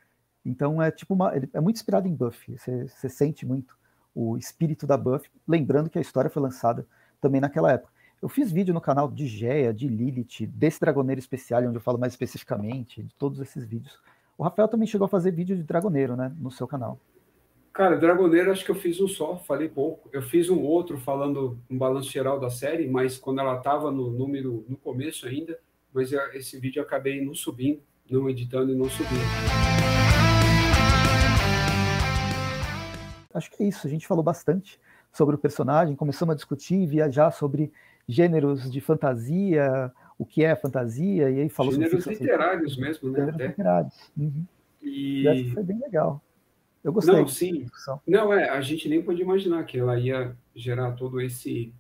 Então é tipo uma, é muito inspirado em Buffy. Você, você sente muito o espírito da Buffy, lembrando que a história foi lançada também naquela época. Eu fiz vídeo no canal de Geia, de Lilith, desse Dragoneiro especial, onde eu falo mais especificamente de todos esses vídeos. O Rafael também chegou a fazer vídeo de Dragoneiro, né, no seu canal. Cara, Dragoneiro acho que eu fiz um só, falei pouco. Eu fiz um outro falando um balanço geral da série, mas quando ela estava no número no começo ainda, mas esse vídeo eu acabei não subindo, não editando e não subindo. Acho que é isso. A gente falou bastante sobre o personagem, começamos a discutir, viajar sobre gêneros de fantasia, o que é fantasia, e aí falou gêneros sobre literários mesmo, né? Gêneros literários. Uhum. E... e acho que foi bem legal. Eu gostei. Não, sim. Não, é, a gente nem podia imaginar que ela ia gerar todo esse,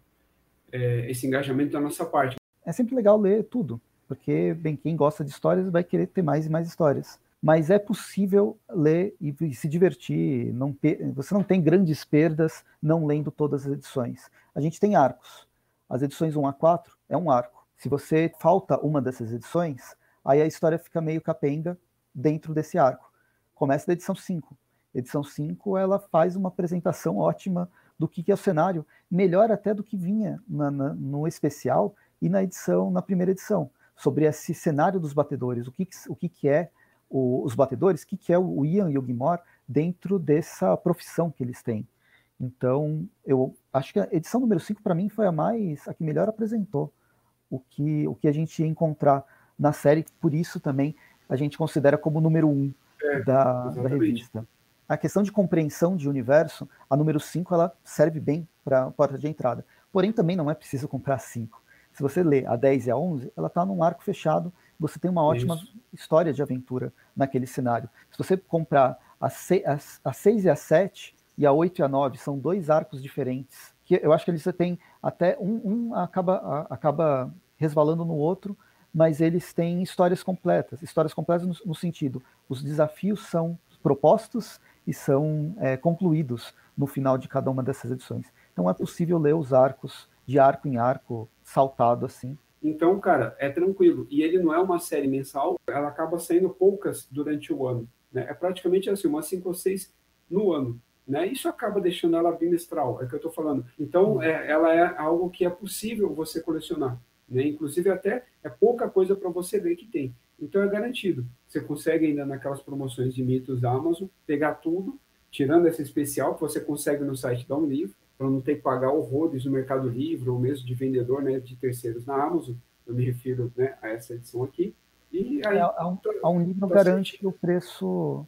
é, esse engajamento da nossa parte. É sempre legal ler tudo, porque, bem, quem gosta de histórias vai querer ter mais e mais histórias. Mas é possível ler e, e se divertir. Não, você não tem grandes perdas não lendo todas as edições. A gente tem arcos. As edições 1 a 4 é um arco. Se você falta uma dessas edições, aí a história fica meio capenga dentro desse arco. Começa da edição 5 edição 5, ela faz uma apresentação ótima do que, que é o cenário, melhor até do que vinha na, na, no especial e na edição, na primeira edição. sobre esse cenário dos batedores, o que, o que, que é o, os batedores, o que, que é o Ian e o Gilmore dentro dessa profissão que eles têm. Então, eu acho que a edição número 5 para mim foi a mais a que melhor apresentou o que, o que a gente ia encontrar na série, por isso também a gente considera como número 1 um é, da, da, revista. A questão de compreensão de universo, a número 5 ela serve bem para a porta de entrada. Porém, também não é preciso comprar 5. Se você lê a 10 e a 11, ela está num arco fechado, você tem uma ótima isso. história de aventura naquele cenário. Se você comprar a 6, a, a 6 e a 7, e a 8 e a 9 são dois arcos diferentes, que eu acho que eles têm até um, um acaba, acaba resvalando no outro, mas eles têm histórias completas, histórias completas no, no sentido, os desafios são propostos e são é, concluídos no final de cada uma dessas edições. Então é possível ler os arcos de arco em arco, saltado assim. Então, cara, é tranquilo. E ele não é uma série mensal, ela acaba saindo poucas durante o ano. Né? É praticamente assim, umas cinco ou seis no ano. Né? Isso acaba deixando ela bimestral, é o que eu estou falando. Então, é, ela é algo que é possível você colecionar. Né? Inclusive, até é pouca coisa para você ver que tem. Então, é garantido. Você consegue ainda naquelas promoções de mitos da Amazon pegar tudo, tirando essa especial que você consegue no site da Um Livro, para não ter que pagar horrores no Mercado Livre ou mesmo de vendedor né, de terceiros na Amazon. Eu me refiro né, a essa edição aqui. E aí, é, a, um, a um livro garante que o preço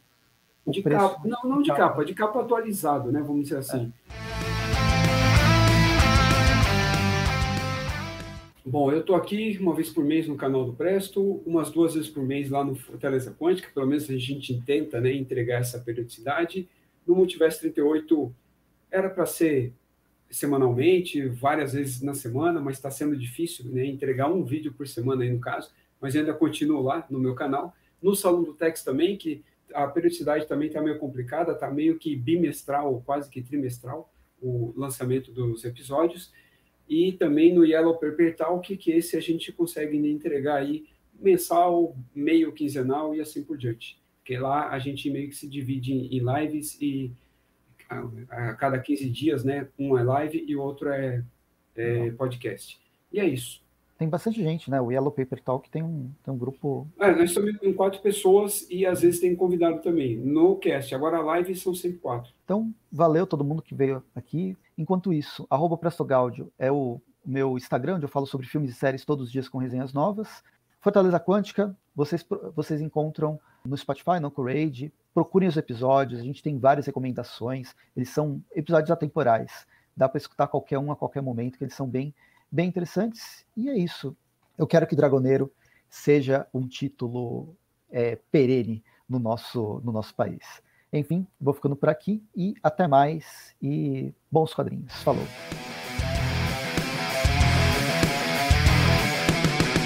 de capa, não, não de capa, de capa atualizado, né? Vamos dizer assim. É. Bom, eu estou aqui uma vez por mês no canal do Presto, umas duas vezes por mês lá no Fortaleza Quântica, pelo menos a gente tenta né, entregar essa periodicidade. No Multiverso 38 era para ser semanalmente, várias vezes na semana, mas está sendo difícil né, entregar um vídeo por semana aí no caso, mas ainda continuo lá no meu canal. No Salão do Tex também, que a periodicidade também está meio complicada, está meio que bimestral, quase que trimestral, o lançamento dos episódios. E também no Yellow Paper Talk, que esse a gente consegue entregar aí mensal, meio quinzenal e assim por diante. Porque lá a gente meio que se divide em lives e a, a cada 15 dias, né? Um é live e o outro é, é podcast. E é isso tem bastante gente, né? O Yellow Paper Talk tem um, tem um grupo. É, nós estamos com quatro pessoas e às vezes tem convidado também no cast. Agora a live são sempre quatro. Então, valeu todo mundo que veio aqui. Enquanto isso, arroba Prestogaudio é o meu Instagram, onde eu falo sobre filmes e séries todos os dias com resenhas novas. Fortaleza Quântica, vocês, vocês encontram no Spotify, no Courage. Procurem os episódios, a gente tem várias recomendações. Eles são episódios atemporais. Dá para escutar qualquer um a qualquer momento, que eles são bem bem interessantes. E é isso. Eu quero que Dragoneiro seja um título é, perene no nosso, no nosso país. Enfim, vou ficando por aqui e até mais. E bons quadrinhos. Falou.